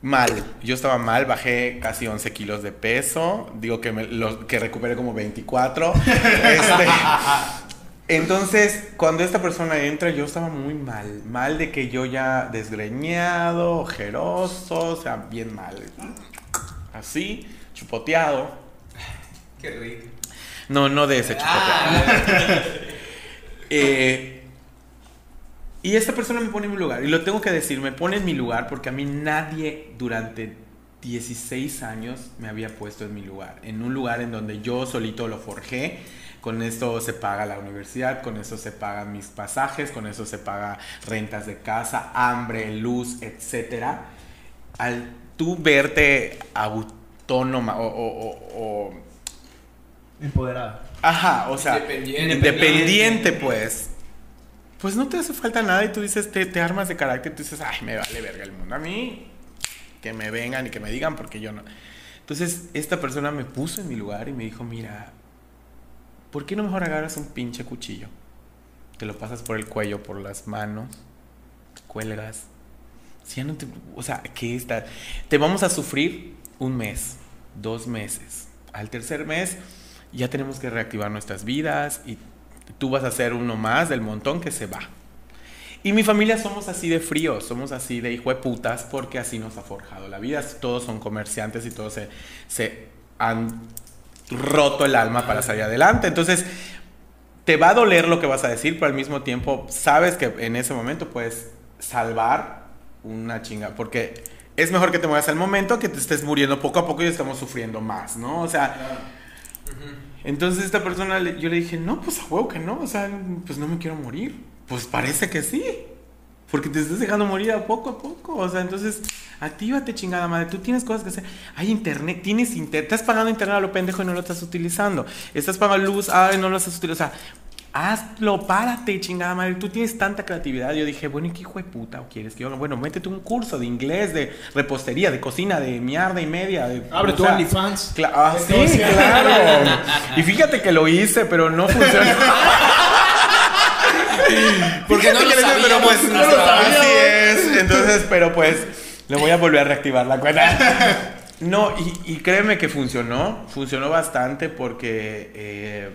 mal, yo estaba mal, bajé casi 11 kilos de peso, digo que, me, lo- que recuperé como 24. Este, entonces, cuando esta persona entra, yo estaba muy mal. Mal de que yo ya desgreñado, ojeroso, o sea, bien mal. Así, chupoteado. Qué rico. No, no de ese chupoteado. Eh, y esta persona me pone en mi lugar. Y lo tengo que decir, me pone en mi lugar porque a mí nadie durante 16 años me había puesto en mi lugar. En un lugar en donde yo solito lo forjé. Con esto se paga la universidad, con eso se pagan mis pasajes, con eso se paga rentas de casa, hambre, luz, etc. Al tú verte autónoma o- o- o- o Empoderada. Ajá, o sea, Independiente. independiente, pues. Pues no te hace falta nada y tú dices, te, te armas de carácter, tú dices, ay, me vale verga el mundo. A mí, que me vengan y que me digan porque yo no. Entonces, esta persona me puso en mi lugar y me dijo, mira, ¿por qué no mejor agarras un pinche cuchillo? Te lo pasas por el cuello, por las manos, cuelgas. Si no te, o sea, ¿qué está? Te vamos a sufrir un mes, dos meses. Al tercer mes ya tenemos que reactivar nuestras vidas y tú vas a ser uno más del montón que se va. Y mi familia somos así de fríos, somos así de hijo de putas porque así nos ha forjado la vida. Todos son comerciantes y todos se, han roto el alma para salir adelante. Entonces, te va a doler lo que vas a decir, pero al mismo tiempo sabes que en ese momento puedes salvar una chinga. Porque es mejor que te mueras al momento que te estés muriendo poco a poco y estamos sufriendo más, ¿no? O sea, entonces esta persona, yo le dije, no, pues a huevo que no, o sea, pues no me quiero morir. Pues parece que sí. Porque te estás dejando morir a poco a poco. O sea, entonces, actívate, chingada madre. Tú tienes cosas que hacer. Hay internet, tienes internet. Estás pagando internet a lo pendejo y no lo estás utilizando. Estás pagando luz, ay, no lo estás utilizando. O sea, hazlo, párate, chingada madre. Tú tienes tanta creatividad. Yo dije, bueno, ¿y qué hijo de puta quieres que yo? Bueno, métete un curso de inglés, de repostería, de cocina, de mierda y media. de- Abre tu OnlyFans. Cla- ah, sí, claro. Y fíjate que lo hice, pero no funcionó. Porque no Fíjate lo hice, pero pues no lo sabíamos. así es. Entonces, pero pues le voy a volver a reactivar la cuenta. No, y, y créeme que funcionó, funcionó bastante porque eh,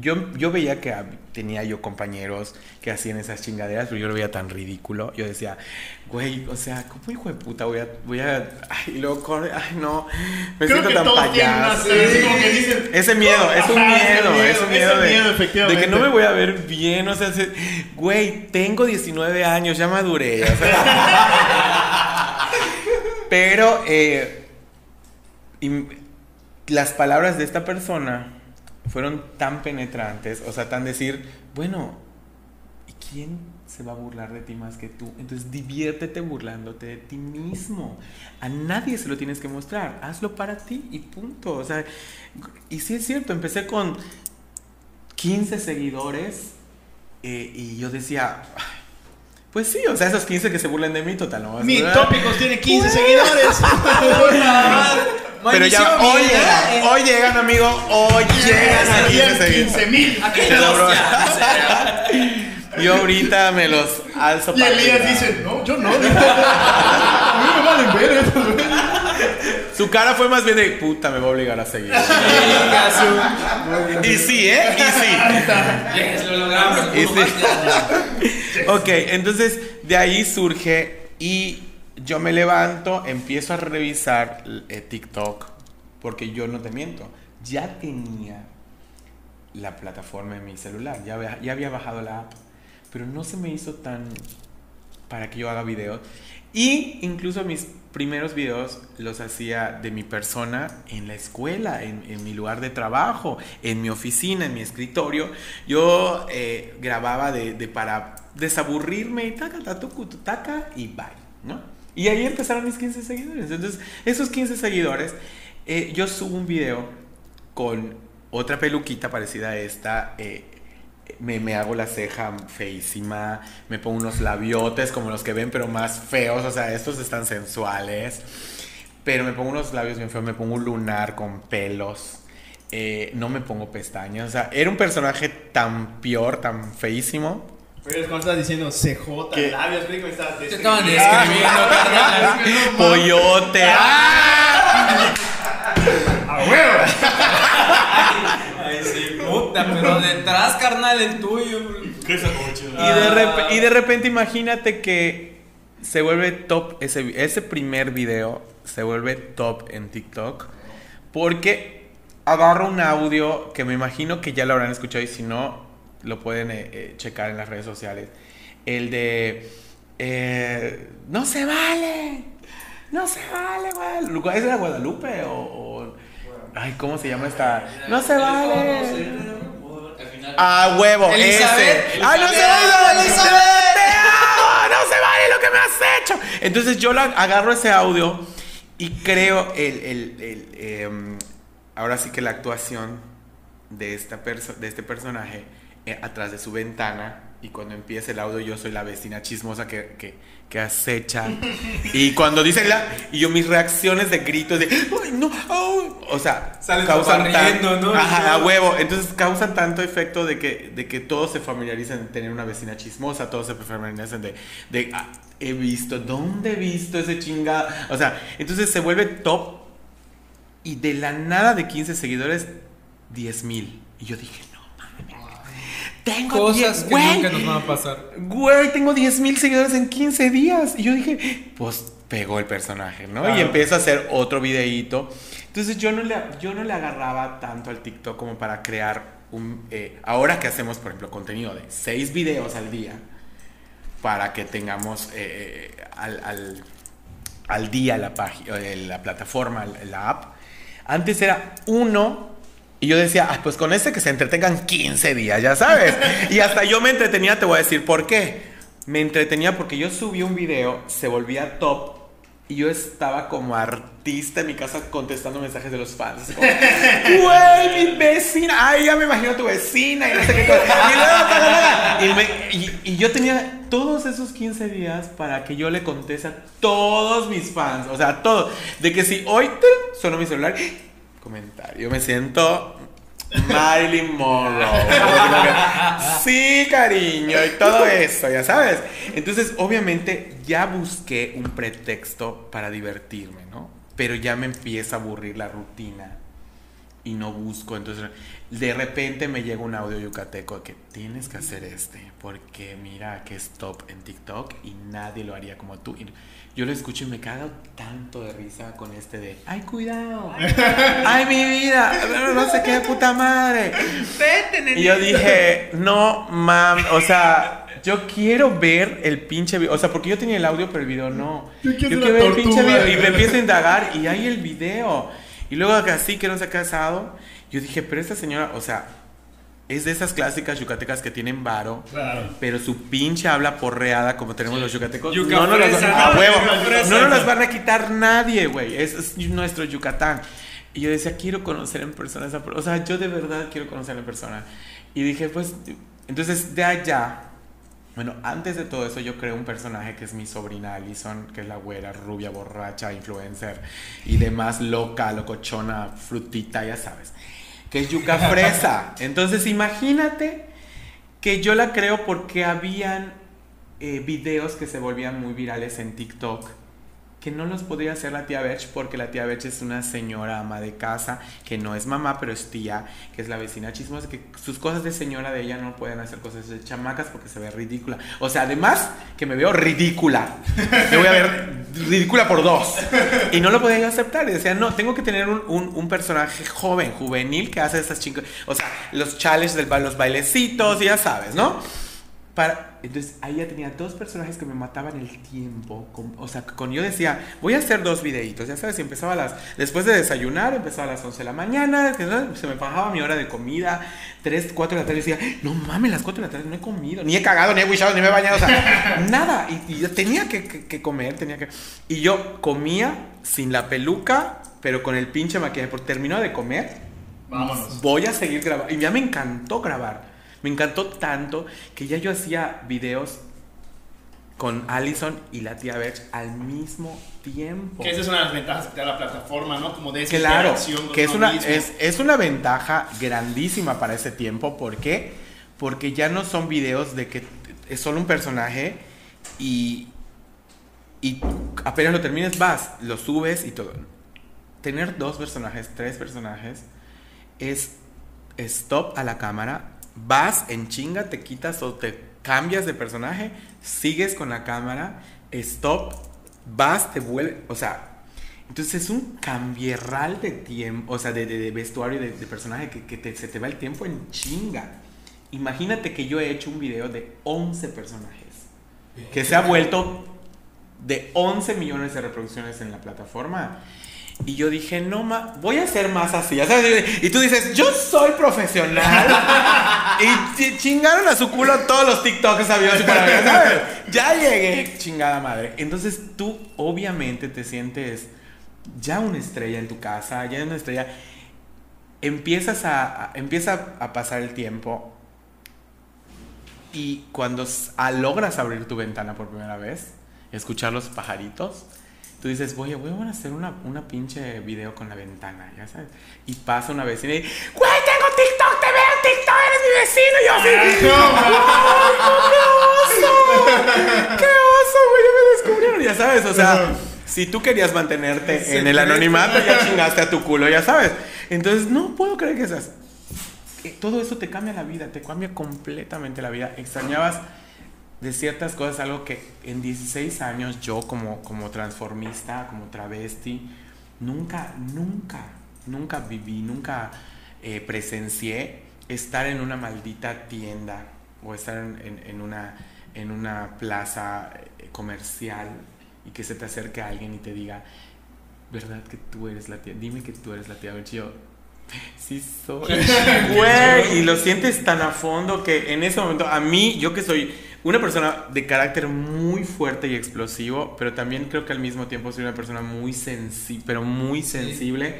yo, yo veía que tenía yo compañeros que hacían esas chingaderas, pero yo lo veía tan ridículo. Yo decía, güey, o sea, ¿cómo hijo de puta voy a, voy a, ay, y luego corre, ay, no, me Creo siento que tan todos tienen una payaso. así como que dicen, Ese miedo, es un miedo, es un miedo, ese de, miedo, de efectivamente. que no me voy a ver bien, o sea, se- güey, tengo 19 años, ya maduré, o sea, Pero eh, y las palabras de esta persona fueron tan penetrantes, o sea, tan decir, bueno, ¿y quién se va a burlar de ti más que tú? Entonces diviértete burlándote de ti mismo. A nadie se lo tienes que mostrar, hazlo para ti y punto. O sea, y sí es cierto, empecé con 15 seguidores eh, y yo decía, "Ay, pues sí, o sea, esos 15 que se burlen de mí, total, no. Mi tópicos tiene 15 seguidores. Pero ya hoy llegan, hoy llegan, amigo, hoy llegan a 15 seguidores. 15 mil. Yo ahorita me los alzo Y Elías dice, no, yo no. A mí me valen ver. Su cara fue más bien de puta, me va a obligar a seguir. Y sí, ¿eh? Y sí. Yes, lo logramos. Ok, entonces de ahí surge y yo me levanto, empiezo a revisar eh, TikTok, porque yo no te miento, ya tenía la plataforma en mi celular, ya había, ya había bajado la app, pero no se me hizo tan para que yo haga videos. Y incluso mis primeros videos los hacía de mi persona en la escuela, en, en mi lugar de trabajo, en mi oficina, en mi escritorio. Yo eh, grababa de, para desaburrirme y taca, tatucu, taca y bye, ¿no? Y ahí empezaron mis 15 seguidores. Entonces, esos 15 seguidores, eh, yo subo un video con otra peluquita parecida a esta. eh, me, me hago la ceja feísima, me pongo unos labiotes como los que ven, pero más feos, o sea, estos están sensuales. Pero me pongo unos labios bien feos, me pongo un lunar con pelos, eh, no me pongo pestañas, o sea, era un personaje tan peor, tan feísimo. Pero es cuando estás diciendo CJ, labios, creí que me estabas Te estaban describiendo. carnal. Pollote. ¡ah! ¡A huevo! Ay, sí, puta, pero detrás, carnal, el tuyo. Y de, rep- y de repente imagínate que se vuelve top, ese, ese primer video se vuelve top en TikTok porque agarro un audio que me imagino que ya lo habrán escuchado y si no, lo pueden eh, eh, checar en las redes sociales. El de... eh, no se vale. No se vale, güey. ¿Es de la Guadalupe o, o- Ay, ¿cómo se llama esta? No se vale. Ah, huevo, Elizabeth, ese. ¡Ay, no se vale! Elizabeth. ¡No se vale lo que me has hecho! Entonces yo la- agarro ese audio y creo el, el- el, em, ahora sí que la actuación de, esta perso- de este personaje atrás de su ventana y cuando empieza el audio yo soy la vecina chismosa que, que, que acecha y cuando dicen la y yo mis reacciones de gritos de ¡ay no! au", o sea Sales causan papá tan- riendo, ¿no? Ajá, a huevo entonces causan tanto efecto de que, de que todos se familiarizan en tener una vecina chismosa todos se familiarizan de, de "Ah, he visto ¿dónde he visto ese chingado? o sea entonces se vuelve top y de la nada de 15 seguidores 10 mil y yo dije tengo Cosas 10, que güey, nunca nos van a pasar. Güey, tengo 10 mil seguidores en 15 días. Y yo dije, pues pegó el personaje, ¿no? Y empiezo a hacer otro videíto. Entonces yo no le, yo no le agarraba tanto al TikTok como para crear un... eh, ahora que hacemos, por ejemplo, contenido de 6 videos al día, para que tengamos eh, eh, al, al- al día la, la plataforma, la app. Antes era uno y yo decía, ah, pues con este que se entretengan 15 días, ya sabes. Y hasta yo me entretenía, te voy a decir por qué. Me entretenía porque yo subí un video, se volvía top. Y yo estaba como artista en mi casa contestando mensajes de los fans. Güey, mi vecina. Ay, ya me imagino tu vecina y no sé qué cosa. Y, luego, ta, ta, ta. Y me- y- y yo tenía todos esos 15 días para que yo le conteste a todos mis fans. O sea, a todos. De que si hoy te sonó mi celular, comentario. Me siento Marilyn Monroe. Sí, cariño, y todo eso, ya sabes. Entonces, obviamente, ya busqué un pretexto para divertirme, ¿no? Pero ya me empieza a aburrir la rutina y no busco. Entonces, de repente me llega un audio yucateco que tienes que hacer este, porque mira que es top en TikTok y nadie lo haría como tú. Y yo lo escucho y me cago tanto de risa con este de, ay, cuidado, ay, mi vida, no sé qué puta madre. Y yo dije, no, mam, o sea, yo quiero ver el pinche video. O sea, porque yo tenía el audio, pero el video no. Yo quiero ver el pinche video. Y me empiezo a indagar y hay el video. Y luego así que no se ha casado. Yo dije, pero esta señora, o sea, es de esas clásicas yucatecas que tienen varo. Claro. Pero su pinche habla porreada como tenemos los yucatecos. Yuca no nos las, a huevo, no nos las van a quitar nadie, güey. Es, es nuestro Yucatán. Y yo decía, quiero conocer en persona esa persona. O sea, yo de verdad quiero conocer en persona. Y dije, pues, entonces de allá, bueno, antes de todo eso yo creé un personaje que es mi sobrina Alison, que es la güera, rubia, borracha, influencer y demás, loca, locochona, frutita, ya sabes. Que es yuca fresa. Entonces imagínate que yo la creo porque habían eh, videos que se volvían muy virales en TikTok que no los podía hacer la tía Bech porque la tía Bech es una señora ama de casa que no es mamá pero es tía, que es la vecina chismosa, que sus cosas de señora de ella no pueden hacer cosas de chamacas porque se ve ridícula. O sea, además que me veo ridícula. Me voy a ver ridícula por dos. Y no lo podía yo aceptar. Y decía, no, tengo que tener un, un- personaje joven, juvenil, que hace esas chicas. O sea, los challenges, los bailecitos, ya sabes, ¿no? Para, entonces ahí ya tenía dos personajes que me mataban el tiempo. con- o sea, con yo decía, voy a hacer dos videitos. Ya sabes, y empezaba a las. Después de desayunar, empezaba a las 11 de la mañana. Se me bajaba mi hora de comida. 3, 4 de la tarde. Y decía, no mames, las 4 de la tarde no he comido. Ni he cagado, ni he wishado, ni me he bañado. O sea, nada. Y, y yo tenía que, que- que comer, tenía que. Y yo comía sin la peluca, pero con el pinche maquillaje. Porque terminó de comer Vámonos. voy a seguir grabando. Y ya me encantó grabar. Me encantó tanto que ya yo hacía videos con Allison y la tía Bech al mismo tiempo. Que esa es una de las ventajas que te da la plataforma, ¿no? Como de esa Claro, con que es una, es una ventaja grandísima para ese tiempo. ¿Por qué? Porque ya no son videos de que es solo un personaje y, y apenas lo termines vas, lo subes y todo. Tener dos personajes, tres personajes, es stop a la cámara, vas en chinga, te quitas o te cambias de personaje, sigues con la cámara, stop, vas, te vuelve, o sea, entonces es un cambierral de tiempo, o sea, de, de- de vestuario, de, de personaje, que, que te- se te va el tiempo en chinga. Imagínate que yo he hecho un video de 11 personajes, que se ha vuelto de 11 millones de reproducciones en la plataforma. Y yo dije, no, ma, voy a hacer más así. sabes, Y tú dices, yo soy profesional. y ch- chingaron a su culo todos los TikToks por haber, ¿sabes? Ya llegué, chingada madre. Entonces tú, obviamente, te sientes ya una estrella en tu casa, ya una estrella. Empiezas a, empieza a pasar el tiempo. Y cuando logras abrir tu ventana por primera vez, escuchar los pajaritos, tú dices, oye, voy a hacer una, una pinche video con la ventana, ya sabes. Y pasa una vecina y, güey, tengo TikTok, te veo en TikTok, eres mi vecino. Y yo así, ¡ay, qué oso! ¡Qué oso, güey! Ya me descubrieron, ya sabes, o sea. Si tú querías mantenerte en el anonimato, ya chingaste a tu culo, ya sabes. Entonces, no puedo creer que esas que todo eso te cambia la vida, te cambia completamente la vida. Extrañabas de ciertas cosas, algo que en 16 años yo como, como transformista, como travesti, nunca, nunca, nunca viví, nunca eh, presencié estar en una maldita tienda o estar en, en- en una, en una plaza eh, comercial y que se te acerque alguien y te diga, ¿verdad que tú eres la tía? Dime que tú eres la tía. Yo, Sí soy. Güey, y lo sientes tan a fondo que en ese momento, a mí, yo que soy una persona de carácter muy fuerte y explosivo, pero también creo que al mismo tiempo soy una persona muy sensible, pero muy sensible,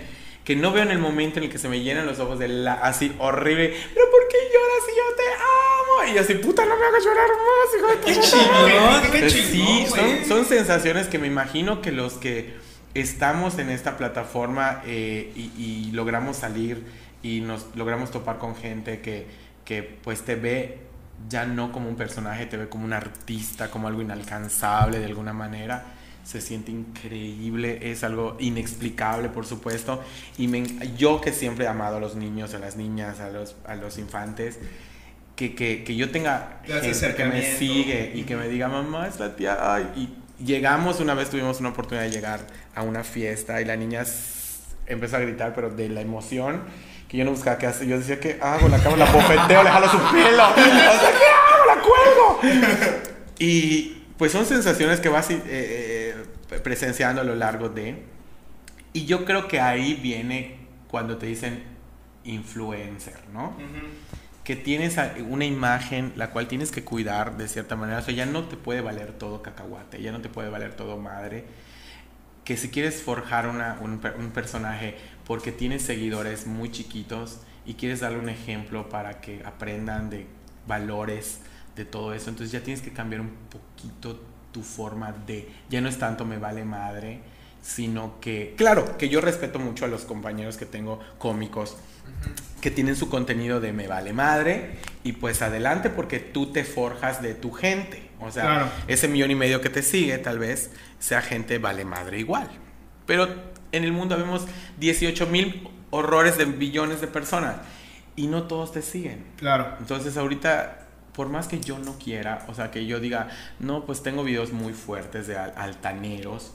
que no veo en el momento en el que se me llenan los ojos de la, así horrible, pero ¿por qué lloras si yo te amo? Y yo así, puta, no me hagas llorar más, hijo de Qué chingón, madre". qué Pues chingón, Sí, son, son sensaciones que me imagino que los que estamos en esta plataforma eh, y, y logramos salir y nos logramos topar con gente que, que pues te ve ya no como un personaje, te ve como un artista, como algo inalcanzable de alguna manera. Se siente increíble, es algo inexplicable, por supuesto. Y me yo que siempre he amado a los niños, a las niñas, a los, a los infantes, que, que, que yo tenga gente que me sigue y que me diga, mamá, es la tía. Ay, y llegamos, una vez tuvimos una oportunidad de llegar a una fiesta y la niña empezó a gritar, pero de la emoción, que yo no buscaba qué hacer. Yo decía, ¿qué hago? La cama la bofeteo, le jalo su pelo. O sea, ¿qué hago? La acuerdo. Y pues son sensaciones que vas eh, eh, presenciando a lo largo de... Y yo creo que ahí viene cuando te dicen influencer, ¿no? Que tienes una imagen la cual tienes que cuidar de cierta manera. O sea, ya no te puede valer todo cacahuate, ya no te puede valer todo madre. Que si quieres forjar una- un personaje porque tienes seguidores muy chiquitos y quieres darle un ejemplo para que aprendan de valores, de todo eso, entonces ya tienes que cambiar un poquito tu forma de, ya no es tanto me vale madre, sino que, claro, que yo respeto mucho a los compañeros que tengo cómicos, que tienen su contenido de me vale madre y pues adelante porque tú te forjas de tu gente. O sea, Claro. ese millón y medio que te sigue tal vez sea gente vale madre igual. Pero en el mundo vemos 18 mil horrores de billones de personas y no todos te siguen. Claro. Entonces ahorita, por más que yo no quiera, o sea, que yo diga, no, pues tengo videos muy fuertes de al- altaneros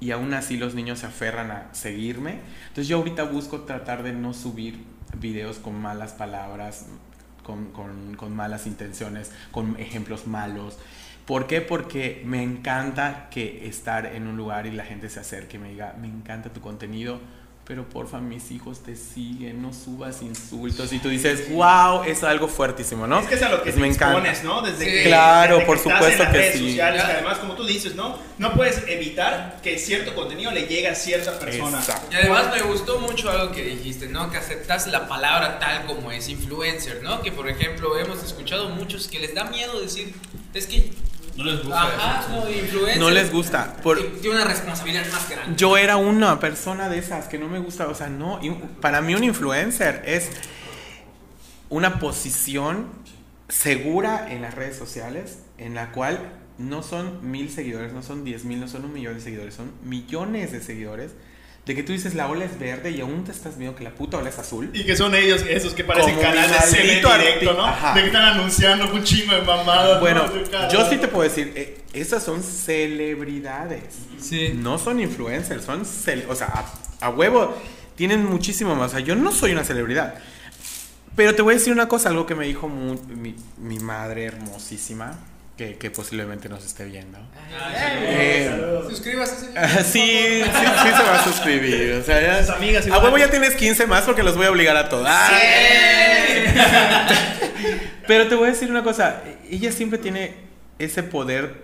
y aún así los niños se aferran a seguirme. Entonces yo ahorita busco tratar de no subir videos con malas palabras, con, con- con malas intenciones, con ejemplos malos. ¿Por qué? Porque me encanta que estar en un lugar y la gente se acerque y me diga, me encanta tu contenido, pero porfa, mis hijos te siguen, no subas insultos. Y tú dices, wow, es algo fuertísimo, ¿no? Es que es a lo que Pues te me encanta. expones, ¿no? Desde Sí. que, Claro, desde por supuesto en las que redes sí. sociales, que además, como tú dices, ¿no? No puedes evitar que cierto contenido le llegue a cierta persona. Exacto. Y además me gustó mucho algo que dijiste, ¿no? Que aceptas la palabra tal como es influencer, ¿no? Que por ejemplo hemos escuchado muchos que les da miedo decir, es que... No les gusta Ajá, eso. no, influencer. No les gusta. Por- Tiene una responsabilidad más grande. Yo era una persona de esas que no me gusta, o sea, no, para mí un influencer es una posición segura en las redes sociales en la cual no son mil seguidores, no son diez mil, no son un millón de seguidores, son millones de seguidores. De que tú dices la ola es verde y aún te estás viendo que la puta ola es azul. Y que son ellos, esos que parecen Como canales de directo, ¿no? Ajá. De que están anunciando un chingo de mamadas. Bueno, yo sí te puedo decir, eh, esas son celebridades. Sí. No son influencers, son, o sea, a, a huevo tienen muchísimo más. O sea, yo no soy una celebridad. Pero te voy a decir una cosa, algo que me dijo mi, mi madre hermosísima, que, que posiblemente nos esté viendo. Eh, Suscríbase, señor. sí, sí, sí se va a suscribir. O sea, ya- Sus amigas a huevo ya tienes 15 más porque los voy a obligar a todos. Pero te voy a decir una cosa, ella siempre tiene ese poder,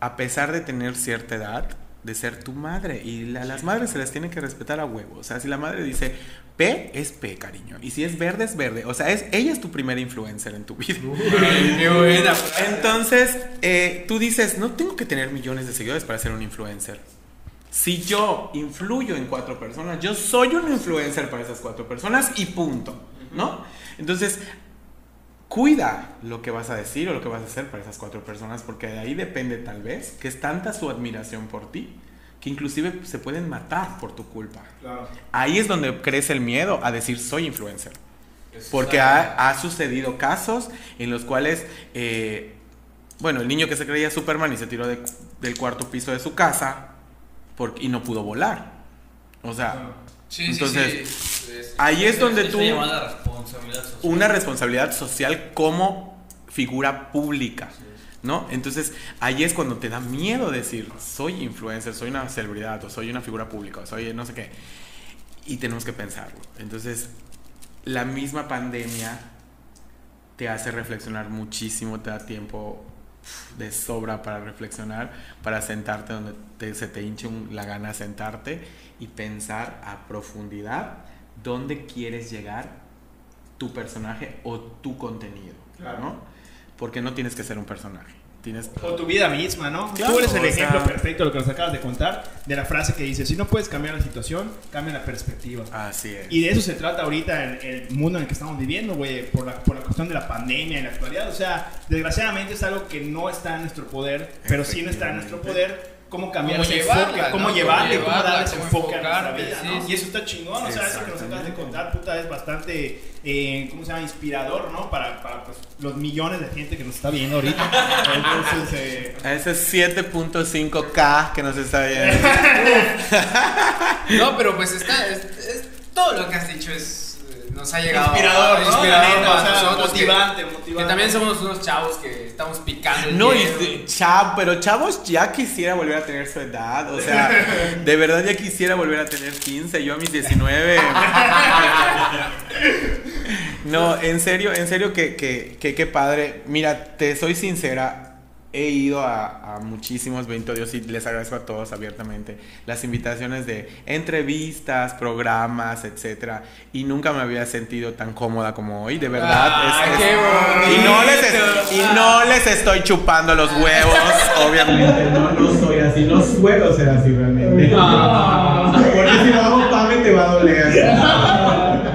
a pesar de tener cierta edad, de ser tu madre. Y la- las madres se las tienen que respetar a huevo. O sea, si la madre dice P, es P, cariño. Y si es verde, es verde. O sea, es, ella es tu primera influencer en tu vida. Entonces, eh, tú dices, no tengo que tener millones de seguidores para ser un influencer. Si yo influyo en cuatro personas, yo soy un influencer para esas cuatro personas y punto, ¿no? Entonces, cuida lo que vas a decir o lo que vas a hacer para esas cuatro personas, porque de ahí depende tal vez que es tanta su admiración por ti que inclusive se pueden matar por tu culpa. Claro. Ahí es donde crece el miedo a decir soy influencer. Porque ha, ha sucedido casos en los cuales, eh, bueno, el niño que se creía Superman y se tiró de- del cuarto piso de su casa porque, y no pudo volar. O sea, sí, Entonces, sí. Es- ahí es donde tú responsabilidad social. una responsabilidad social como figura pública, ¿no? Entonces, ahí es cuando te da miedo decir, soy influencer, soy una celebridad, o soy una figura pública, o soy no sé qué. Y tenemos que pensarlo. Entonces, la misma pandemia te hace reflexionar muchísimo, te da tiempo de sobra para reflexionar, para sentarte donde te- se te hinche un- la gana sentarte y pensar a profundidad dónde quieres llegar tu personaje o tu contenido, Claro. ¿no? Porque no tienes que ser un personaje. Tienes O tu vida misma, ¿no? Claro, Tú eres el ejemplo sea- perfecto de lo que nos acabas de contar, de la frase que dice, si no puedes cambiar la situación, cambia la perspectiva. así es. Y de eso se trata ahorita en el mundo en el que estamos viviendo, güey, por la, por la cuestión de la pandemia en la actualidad. O sea, desgraciadamente es algo que no está en nuestro poder, pero sí no está en nuestro poder. Cómo cambiar Cómo ese llevarla, enfoque, ¿no? cómo Cómo llevarle, cómo llevarla, darle ese cómo enfoque a nuestra vida, sí, ¿no? sí. Y eso está chingón, o sea, eso que nos acabas de contar, puta, es bastante, eh, ¿cómo se llama? Inspirador, ¿no? Para, para pues, los millones de gente que nos está viendo ahorita. Entonces, eh, Ese 7.5K que nos está viendo. No, pero pues está. es- es- todo lo que has dicho es. Nos ha llegado Inspirador, ¿no? inspirador La neta, para o sea, nosotros, que- motivante, Que, motivante. también somos unos chavos que estamos picando el No, y hielo. de- chav, pero chavos ya quisiera volver a tener su edad. O sea, de verdad ya quisiera volver a tener 15. Yo a mis 19. No, en serio, en serio que, que, que, padre. Mira, te soy sincera. He ido a, a muchísimos 20 Dios y les agradezco a todos abiertamente las invitaciones de entrevistas, programas, etcétera y nunca me había sentido tan cómoda como hoy, de verdad. Ay, es- qué es- y no les es- y no les estoy chupando los huevos, obviamente. No, no soy así, no suelo ser así realmente. Ah. Porque si lo hago pame te va a doler.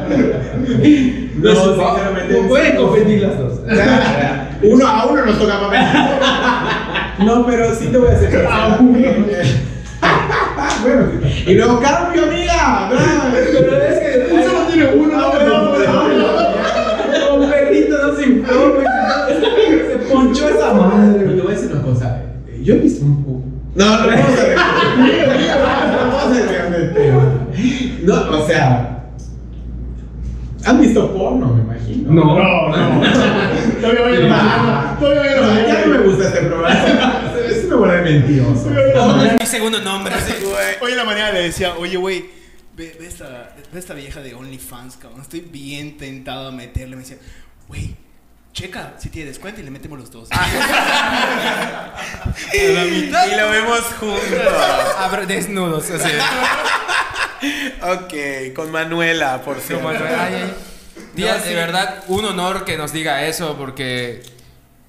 No, sinceramente. Pueden competir las dos. Uno a uno nos toca papel. No, pero sí te voy a hacer Ah, Bueno, y luego, cambio, amiga. Pero es que Uno solo tiene uno, no, no, no, no. un perrito no se infló. Se ponchó esa madre. Pero te voy a decir una cosa. Yo he visto un poco. No, no vamos a a. No, o sea. ¿Han visto porno, me imagino? No. No, no. Todavía voy a mañana. Todavía voy a No, ya no me gusta este programa. Es una buena de mentiroso. Mi segundo nombre. Hoy en la mañana le decía, oye, güey, ve, ve esta, ve esta vieja de OnlyFans, cabrón. Estoy bien tentado a meterle. Me decía, güey, checa si tiene descuento y le metemos los dos. Y lo vemos juntos. Abre- desnudos, así. Ok, con Manuela, por cierto. Tía, de verdad, un honor que nos diga eso, porque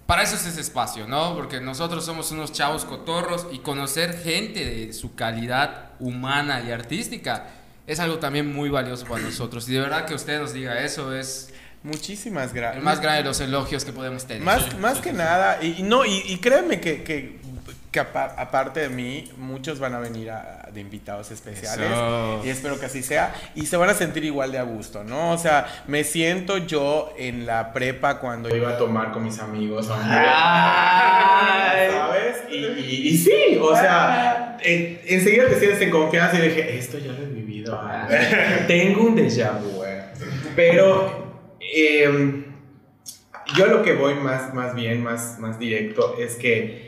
para eso es ese espacio, ¿no? Porque nosotros somos unos chavos cotorros y conocer gente de su calidad humana y artística es algo también muy valioso para nosotros. Y de verdad que usted nos diga eso es Muchísimas gracias. el más grande de los elogios que podemos tener. Más, más que nada, y, no, y, y créeme que, que, que apa- aparte de mí, muchos van a venir a- de invitados especiales. Eso. Y espero que así sea. Y se van a sentir igual de a gusto, ¿no? O sea, me siento yo en la prepa cuando iba a tomar con mis amigos. ¿sabes? Y, y- y sí, o sea, en- enseguida te sientes en confianza y dije, esto ya lo he vivido. Tengo un déjà vu, güey. Pero em, yo lo que voy más, más bien, más, más directo, es que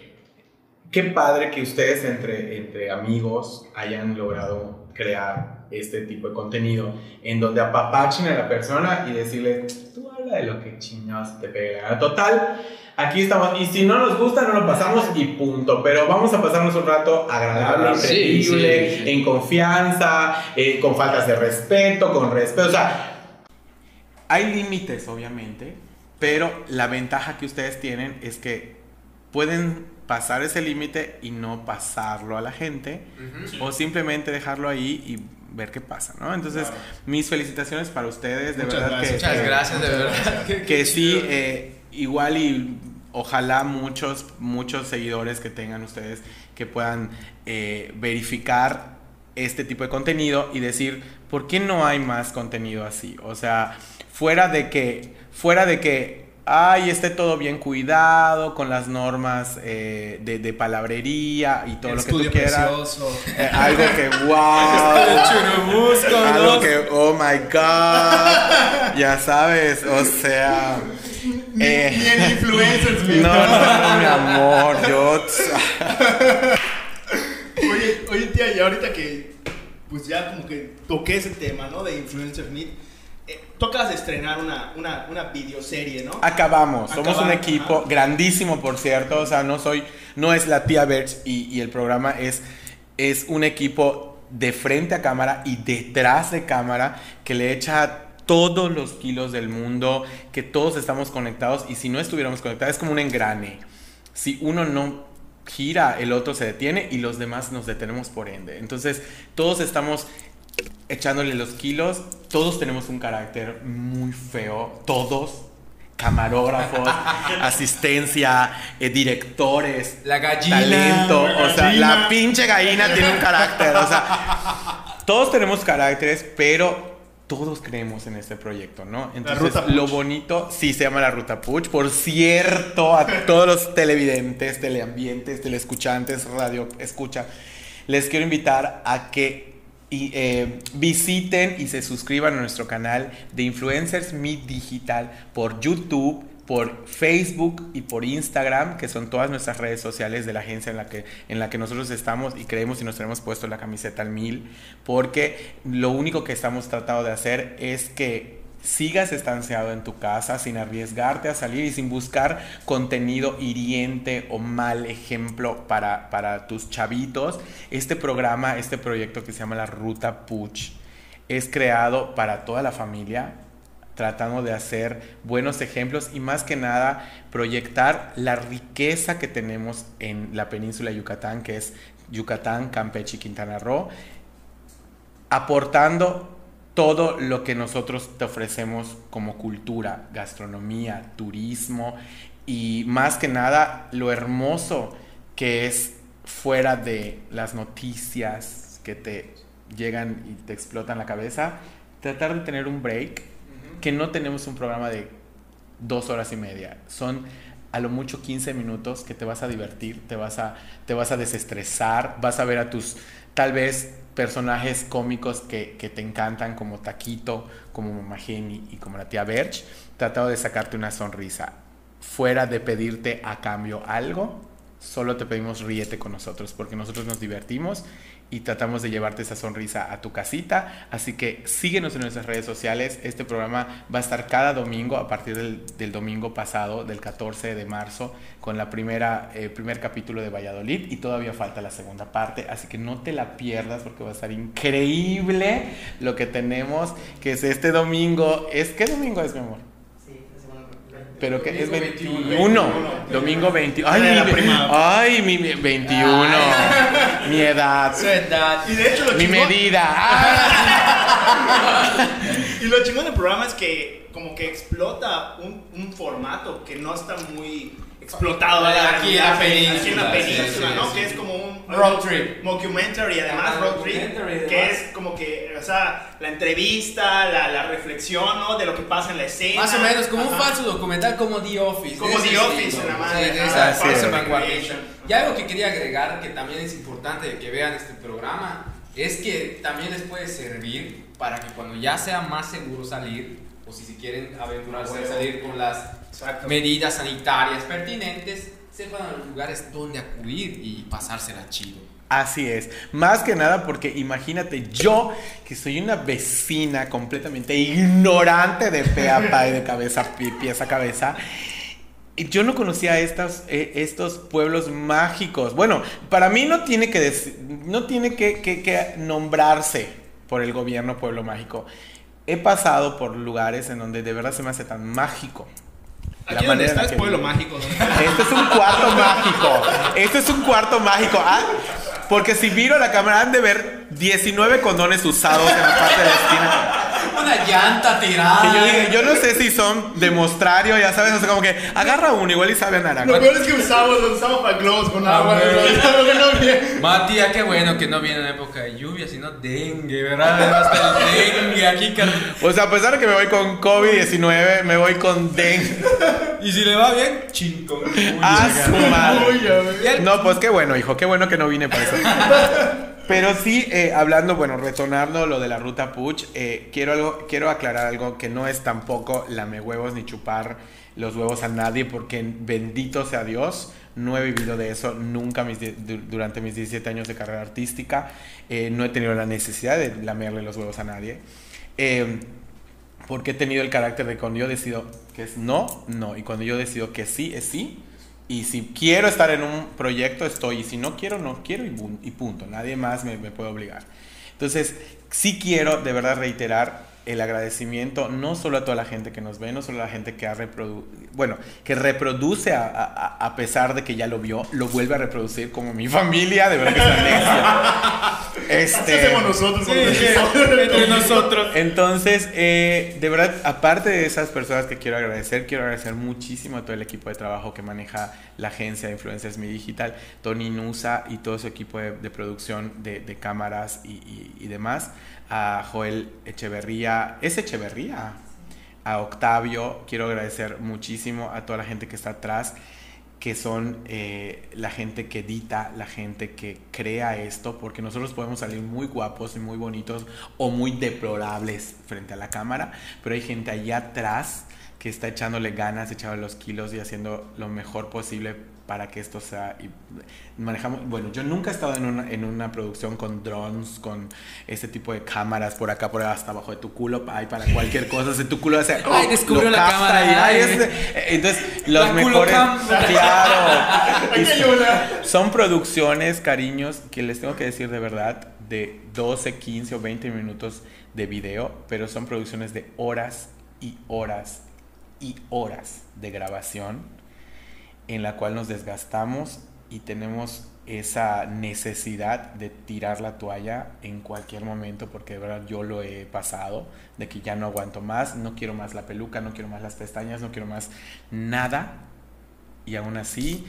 qué padre que ustedes entre, entre amigos hayan logrado crear este tipo de contenido en donde apapachen a la persona y decirle, tú habla de lo que chingados te pegue la gana". Total, aquí estamos. Y si no nos gusta, no lo pasamos y punto. Pero vamos a pasarnos un rato agradable, increíble, sí, sí. en confianza, eh, con faltas de respeto, con respeto. O sea, hay límites, obviamente, pero la ventaja que ustedes tienen es que pueden pasar ese límite y no pasarlo a la gente o simplemente dejarlo ahí y ver qué pasa, ¿no? Entonces, mis felicitaciones para ustedes, de Muchas verdad gracias. que Muchas gracias, de verdad. Que sí, eh, igual y ojalá muchos, muchos seguidores que tengan ustedes que puedan eh, verificar este tipo de contenido y decir, ¿por qué no hay más contenido así? O sea, fuera de que, fuera de que, ay, esté todo bien cuidado con las normas eh, de, de palabrería y todo El lo que tú estudio quieras. precioso. Eh, algo que, wow. Churubusco, Algo que, oh my god, ya sabes, o sea. eh, Ni el no, no, no, mi amor, yo. Oye, oye, tía, y ahorita que pues ya como que toqué ese tema, ¿no? De Influencer Meet. Eh, tocas de estrenar una, una, una videoserie, ¿no? Acabamos, somos un equipo ajá. grandísimo, por cierto. O sea, no soy, no es la tía Berch y, y el programa es, es un equipo de frente a cámara y detrás de cámara que le echa todos los kilos del mundo, que todos estamos conectados y si no estuviéramos conectados es como un engrane. Si uno no gira, el otro se detiene y los demás nos detenemos por ende. Entonces, todos estamos echándole los kilos, todos tenemos un carácter muy feo, todos, camarógrafos, asistencia, eh, directores, La gallina. talento, la o sea, la pinche gallina tiene un carácter, o sea, todos tenemos caracteres, pero todos creemos en este proyecto, ¿no? Entonces, Ruta lo bonito, sí se llama la Ruta Puch, por cierto, a todos los televidentes, teleambientes, teleescuchantes, radio escucha, les quiero invitar a que y eh, visiten y se suscriban a nuestro canal de Influencers Meet Digital por YouTube, por Facebook y por Instagram, que son todas nuestras redes sociales de la agencia en la que, en la que nosotros estamos y creemos y nos tenemos puesto la camiseta al mil, porque lo único que estamos tratando de hacer es que sigas estanciado en tu casa sin arriesgarte a salir y sin buscar contenido hiriente o mal ejemplo para, para tus chavitos. Este programa, este proyecto que se llama la Ruta Puch, es creado para toda la familia, tratando de hacer buenos ejemplos y más que nada proyectar la riqueza que tenemos en la península de Yucatán, que es Yucatán, Campeche y Quintana Roo, aportando todo lo que nosotros te ofrecemos como cultura, gastronomía, turismo y más que nada lo hermoso que es fuera de las noticias que te llegan y te explotan la cabeza, tratar de tener un break, que no tenemos un programa de dos horas y media, son a lo mucho 15 minutos que te vas a divertir, te vas a, te vas a desestresar, vas a ver a tus tal vez personajes cómicos que, que, te encantan, como Taquito, como Mamá Jenny y como la tía Berch, tratado de sacarte una sonrisa. Fuera de pedirte a cambio algo, solo te pedimos ríete con nosotros, porque nosotros nos divertimos y tratamos de llevarte esa sonrisa a tu casita. Así que síguenos en nuestras redes sociales. Este programa va a estar cada domingo a partir del, domingo pasado, del 14 de marzo, con la primera eh, primer capítulo de Valladolid y todavía falta la segunda parte. Así que no te la pierdas porque va a estar increíble lo que tenemos, que es este domingo. ¿Es qué domingo es, mi amor? Pero que es 21. Domingo 21. Ay, mi, prima. ay, mi mi- 21. Mi edad. Su edad. Y de hecho lo Mi chingón- medida. Y lo chingón del programa es que como que explota un, un formato que no está muy explotado. Aquí en la Aquí en península, la península, ¿no? Que es como un Road trip. Mockumentary, además road trip, que es como que, o sea, la entrevista, la, la reflexión, ¿no? De lo que pasa en la escena. Más o menos, como un falso documental como The Office. Como The Office, es. vanguardista. Y algo que quería agregar, que también es importante que vean este programa, es que también les puede servir para que cuando ya sea más seguro salir, o si se quieren aventurarse a salir con las medidas sanitarias pertinentes, sepan a los lugares donde acudir y pasársela chido. Así es. Más que nada porque imagínate yo, que soy una vecina completamente ignorante de pe a pa y de cabeza a pi- pies a cabeza. y Yo no conocía estas, eh, estos pueblos mágicos. Bueno, para mí no tiene que, no tiene que, que- que nombrarse por el gobierno pueblo mágico. He pasado por lugares en donde de verdad se me hace tan mágico. Aquí donde en está la es pueblo vivo. mágico. ¿no? Este es un cuarto mágico. Este es un cuarto mágico. Ah, porque si miro la cámara, han de ver 19 condones usados en la parte de la esquina. Una llanta tirada. Que yo, dije, yo no sé si son de mostrario, ya sabes, o sea, como que agarra uno, igual y sabe a naranja. Lo peor es que usamos, lo usamos para globos con agua. Ah, bueno. ¿no? Matías, qué bueno que no viene en época de lluvia, sino dengue, ¿verdad? Hasta el dengue aquí. O sea, a pesar de que me voy con COVID-19, me voy con dengue. Y si le va bien, chingo. Ah, su madre. Uy, ya, güey. No, pues qué bueno, hijo, qué bueno que no vine para eso. Pero sí, eh, hablando, bueno, retornando lo de la ruta Puch, eh, quiero, quiero aclarar algo que no es tampoco lame huevos ni chupar los huevos a nadie, porque bendito sea Dios, no he vivido de eso nunca mis durante mis 17 años de carrera artística, eh, no he tenido la necesidad de lamerle los huevos a nadie. Porque he tenido el carácter de cuando yo decido que es no, no. Y cuando yo decido que sí, es sí. Y si quiero estar en un proyecto, estoy. Y si no quiero, no quiero y, y punto. Nadie más me, me puede obligar. Entonces, sí quiero de verdad reiterar el agradecimiento no solo a toda la gente que nos ve, no solo a la gente que ha reprodu bueno, que reproduce a, a- a pesar de que ya lo vio, lo vuelve a reproducir como mi familia, de verdad que es una necia. Así Este, hacemos nosotros entre nosotros. entonces, eh, de verdad, aparte de esas personas que quiero agradecer, quiero agradecer muchísimo a todo el equipo de trabajo que maneja la agencia de Influencers Mi Digital, Tony Nusa y todo su equipo de, de producción de, de cámaras y, y- y demás, a Joel Echeverría, ¿es Echeverría? A Octavio, quiero agradecer muchísimo a toda la gente que está atrás. que son eh, la gente que edita, la gente que crea esto, porque nosotros podemos salir muy guapos y muy bonitos o muy deplorables frente a la cámara, pero hay gente allá atrás que está echándole ganas, echándole los kilos y haciendo lo mejor posible para que esto sea y manejamos bueno yo nunca he estado en una, en una producción con drones con este tipo de cámaras por acá por hasta abajo de tu culo hay para cualquier cosa si tu culo hace Ay, descubrió la cámara, y, ay, ay. es- entonces los La mejores claro Y son- son producciones cariños que les tengo que decir de verdad de 12 15 o 20 minutos de video pero son producciones de horas y horas y horas de grabación en la cual nos desgastamos y tenemos esa necesidad de tirar la toalla en cualquier momento porque de verdad yo lo he pasado de que ya no aguanto más, no quiero más la peluca, no quiero más las pestañas, no quiero más nada. Y aún así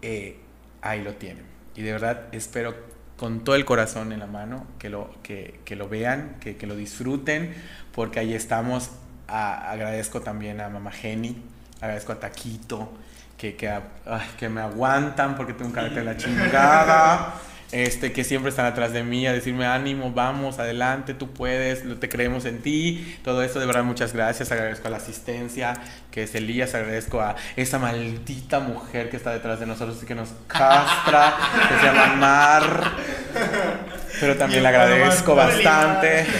eh, ahí lo tienen. Y de verdad espero con todo el corazón en la mano que lo, que, que lo vean, que, lo disfruten porque ahí estamos, agradezco también a Mama Jenny, agradezco a Taquito que, que, que me aguantan porque tengo un carácter de la chingada. Este, que siempre están atrás de mí a decirme ánimo, vamos, adelante, tú puedes, te creemos en ti, todo eso, de verdad, muchas gracias, agradezco a la asistencia, que es Elías, agradezco a esa maldita mujer que está detrás de nosotros y que nos castra, que se llama Mar, pero también le agradezco bastante.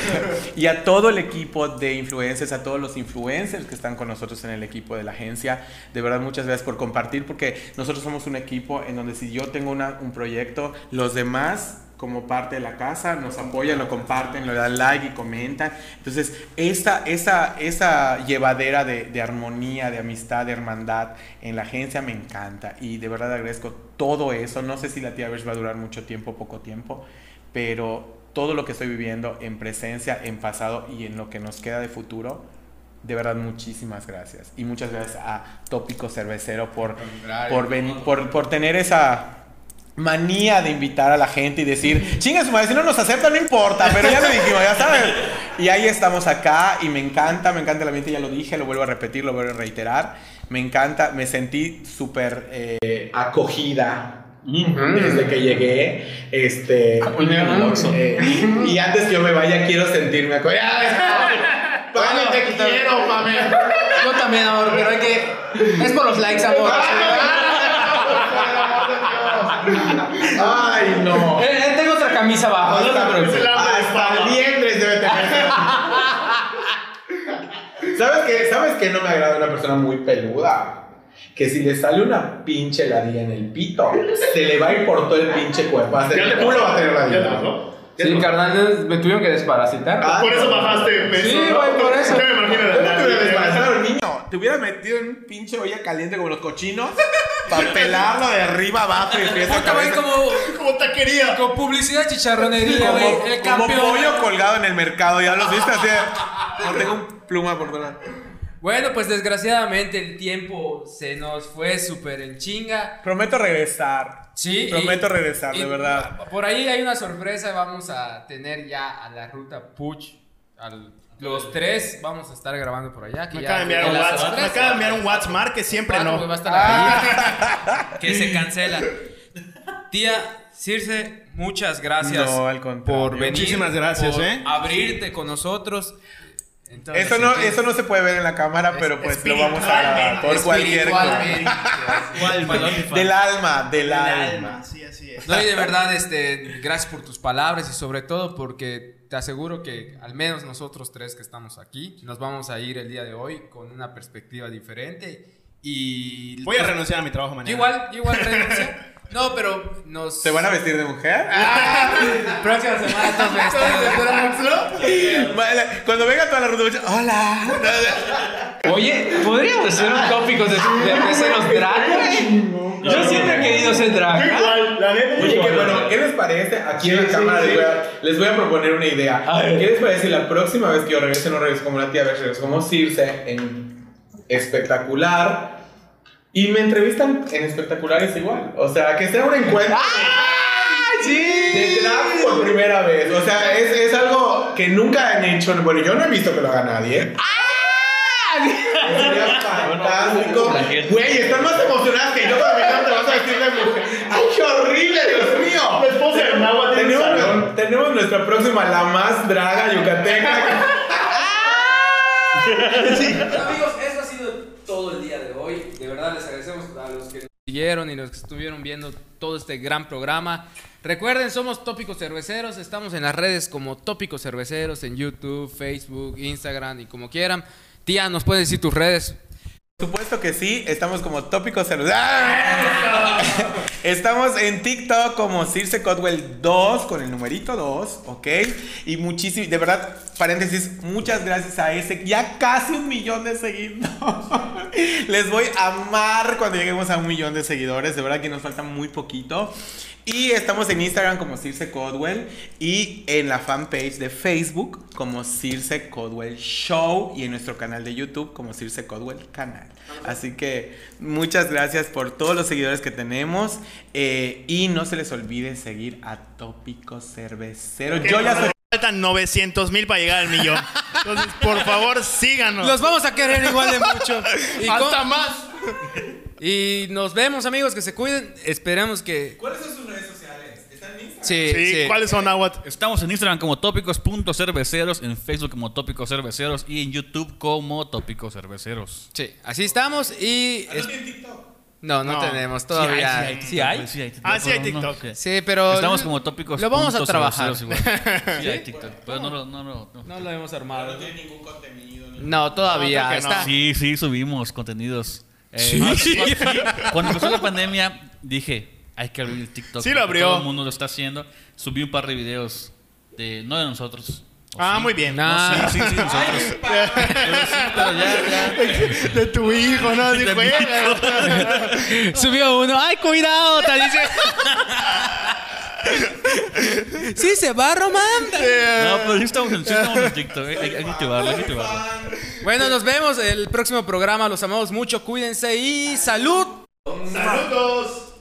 Y a todo el equipo de influencers, a todos los influencers que están con nosotros en el equipo de la agencia, de verdad muchas gracias por compartir, porque nosotros somos un equipo en donde si yo tengo una- un proyecto, los demás como parte de la casa nos apoyan, lo comparten, le dan like y comentan. Entonces, esa, esa, esa llevadera de, de armonía, de amistad, de hermandad en la agencia me encanta y de verdad agradezco todo eso. No sé si la tía Besh va a durar mucho tiempo poco tiempo, pero todo lo que estoy viviendo en presencia, en pasado y en lo que nos queda de futuro, de verdad muchísimas gracias. Y muchas gracias a Tópico Cervecero por, por, ven- por, por tener esa manía de invitar a la gente y decir, chinga su madre, si no nos aceptan no importa, pero ya lo dijimos, ya saben. Y ahí estamos acá y me encanta, me encanta el ambiente, ya lo dije, lo vuelvo a repetir, lo vuelvo a reiterar. Me encanta, me sentí súper eh, acogida desde que llegué. Este, eh, y antes que yo me vaya, quiero sentirme acogida. Pame, te quiero, Pame. Yo también, amor, pero hay que. Es por los likes, amor. Ay, no. Eh, eh, tengo otra camisa abajo. no te preocupes. Hasta liendres debe tener. ¿Sabes qué? ¿Sabes qué no me agrada una persona muy peluda? Que si le sale una pinche ladilla en el pito, se le va a ir por todo el pinche cuerpo. Hasta ¿Ya el te culo va a tener pasó? ¿Ya Sí, pasó? carnal, me tuvieron que desparasitar. Ah, Por eso bajaste peso. Sí, ¿no? güey, por eso. Me imagino la ¿Cómo te hubiera nariz. desbaratado el niño? Te hubiera metido en un pinche olla caliente como los cochinos para pelarlo de arriba abajo y pies a como, Como taquería. como publicidad chicharronería, Como, güey. El como pollo colgado en el mercado, ya los viste así. No tengo un pluma por todas lados. Bueno, pues desgraciadamente el tiempo se nos fue súper en chinga. Prometo regresar. Sí. Prometo y- regresar, y de verdad. Por ahí hay una sorpresa. Vamos a tener ya a la ruta Puch. al- los tres vamos a estar grabando por allá. Que Me ya acaba de enviar en un WhatsApp. Me sorpresa. acaba de enviar un WhatsApp Mar que siempre Cuatro, no. güey, va a estar ahí. que se cancela. Tía Circe, muchas gracias No, al por venir. Muchísimas gracias, por ¿eh? abrirte con nosotros. Entonces, Eso no, entonces, eso no se puede ver en la cámara, pero pues lo vamos a grabar por cualquier cosa. Del alma, del El alma. alma, sí, así es. No, y de verdad, este, gracias por tus palabras y sobre todo porque te aseguro que al menos nosotros tres que estamos aquí nos vamos a ir el día de hoy con una perspectiva diferente y Voy a renunciar a mi trabajo mañana. igual, igual. No, pero nos ¿Se van a vestir de mujer? próxima semana estamos vestidos. Cuando venga toda la ruta, hola. Oye, podríamos hacer un tópico de, de, de ser los drag? Yo siempre he querido ser drag. Igual, la neta. Oye, que bueno, ¿qué les parece? Aquí en la cámara les, voy a, les voy a proponer una idea. ¿Qué les parece si la próxima vez que yo regrese no regreso como una tía, regreso como Circe en espectacular? Y me entrevistan en espectaculares igual. O sea, que sea un encuentro de drag por primera vez. O sea, es, es algo que nunca han hecho. Bueno, yo no he visto que lo haga nadie. Sería fantástico. Güey, están más emocionadas que yo cuando me dijeron te vas a vestir de mujer. ¡Ay, qué horrible, Dios mío! Esposa tiene un Tenemos, salón. tenemos nuestra próxima, la más draga yucateca. Amigos, eso ha sido todo el día de hoy. De verdad les agradecemos a los que nos siguieron y los que estuvieron viendo todo este gran programa. Recuerden, somos Tópicos Cerveceros. Estamos en las redes como Tópicos Cerveceros, en YouTube, Facebook, Instagram y como quieran. Tía, ¿nos puedes decir tus redes? Por supuesto que sí, estamos como tópicos ¡Ah! Estamos en TikTok como Circe Codwell 2 con el numerito 2, ¿ok? Y muchísimo, de verdad, paréntesis, muchas gracias a ese, ya casi un millón de seguidores. Les voy a amar cuando lleguemos a un millón de seguidores, de verdad que nos falta muy poquito. Y estamos en Instagram como Circe Codwell y en la fanpage de Facebook como Circe Codwell Show y en nuestro canal de YouTube como Circe Codwell Canal. Así que muchas gracias por todos los seguidores que tenemos eh, y no se les olvide seguir a Tópico Cervecero. Yo ya soy... Faltan 900 mil para llegar al millón. Entonces, por favor, síganos. Los vamos a querer igual de mucho. Y, con- Hasta más. y nos vemos, amigos, que se cuiden. Esperamos que... ¿Cuáles son sus redes sociales? ¿Están en Instagram? Sí, Sí, sí. ¿cuáles son, Aguat? Estamos en Instagram como tópicos.cerveceros, en Facebook como tópicos cerveceros y en YouTube como tópicos cerveceros. Sí, así estamos y... es- No, no, No. tenemos todavía. Sí hay. Sí hay TikTok. Ah, sí hay no, no, TikTok. sí. Sí, pero... Estamos como tópicos. Lo vamos a trabajar. Sí hay TikTok, pero no lo... No, no. No lo hemos armado. tiene ningún contenido. ni- No, todavía. No, no. está... Sí, sí, subimos contenidos. Eh, Cuando empezó la pandemia, dije, hay que abrir el TikTok. Sí lo abrió. Todo el mundo lo está haciendo. Subí un par de videos, de, no de nosotros. ¿O Ah, sí? muy bien. Nah. No, sí, sí, sí, nosotros. Pero sí, pero ya, ya. De tu hijo, ¿no? De mi juega. Subió uno. ¡Ay, cuidado! Tal dice. sí, se va, Román. No, pero sí estamos en, estamos en TikTok. Hay, hay, hay que activarlo, hay que activarlo. Bueno, nos vemos el próximo programa. Los amamos mucho. Cuídense y salud. Saludos.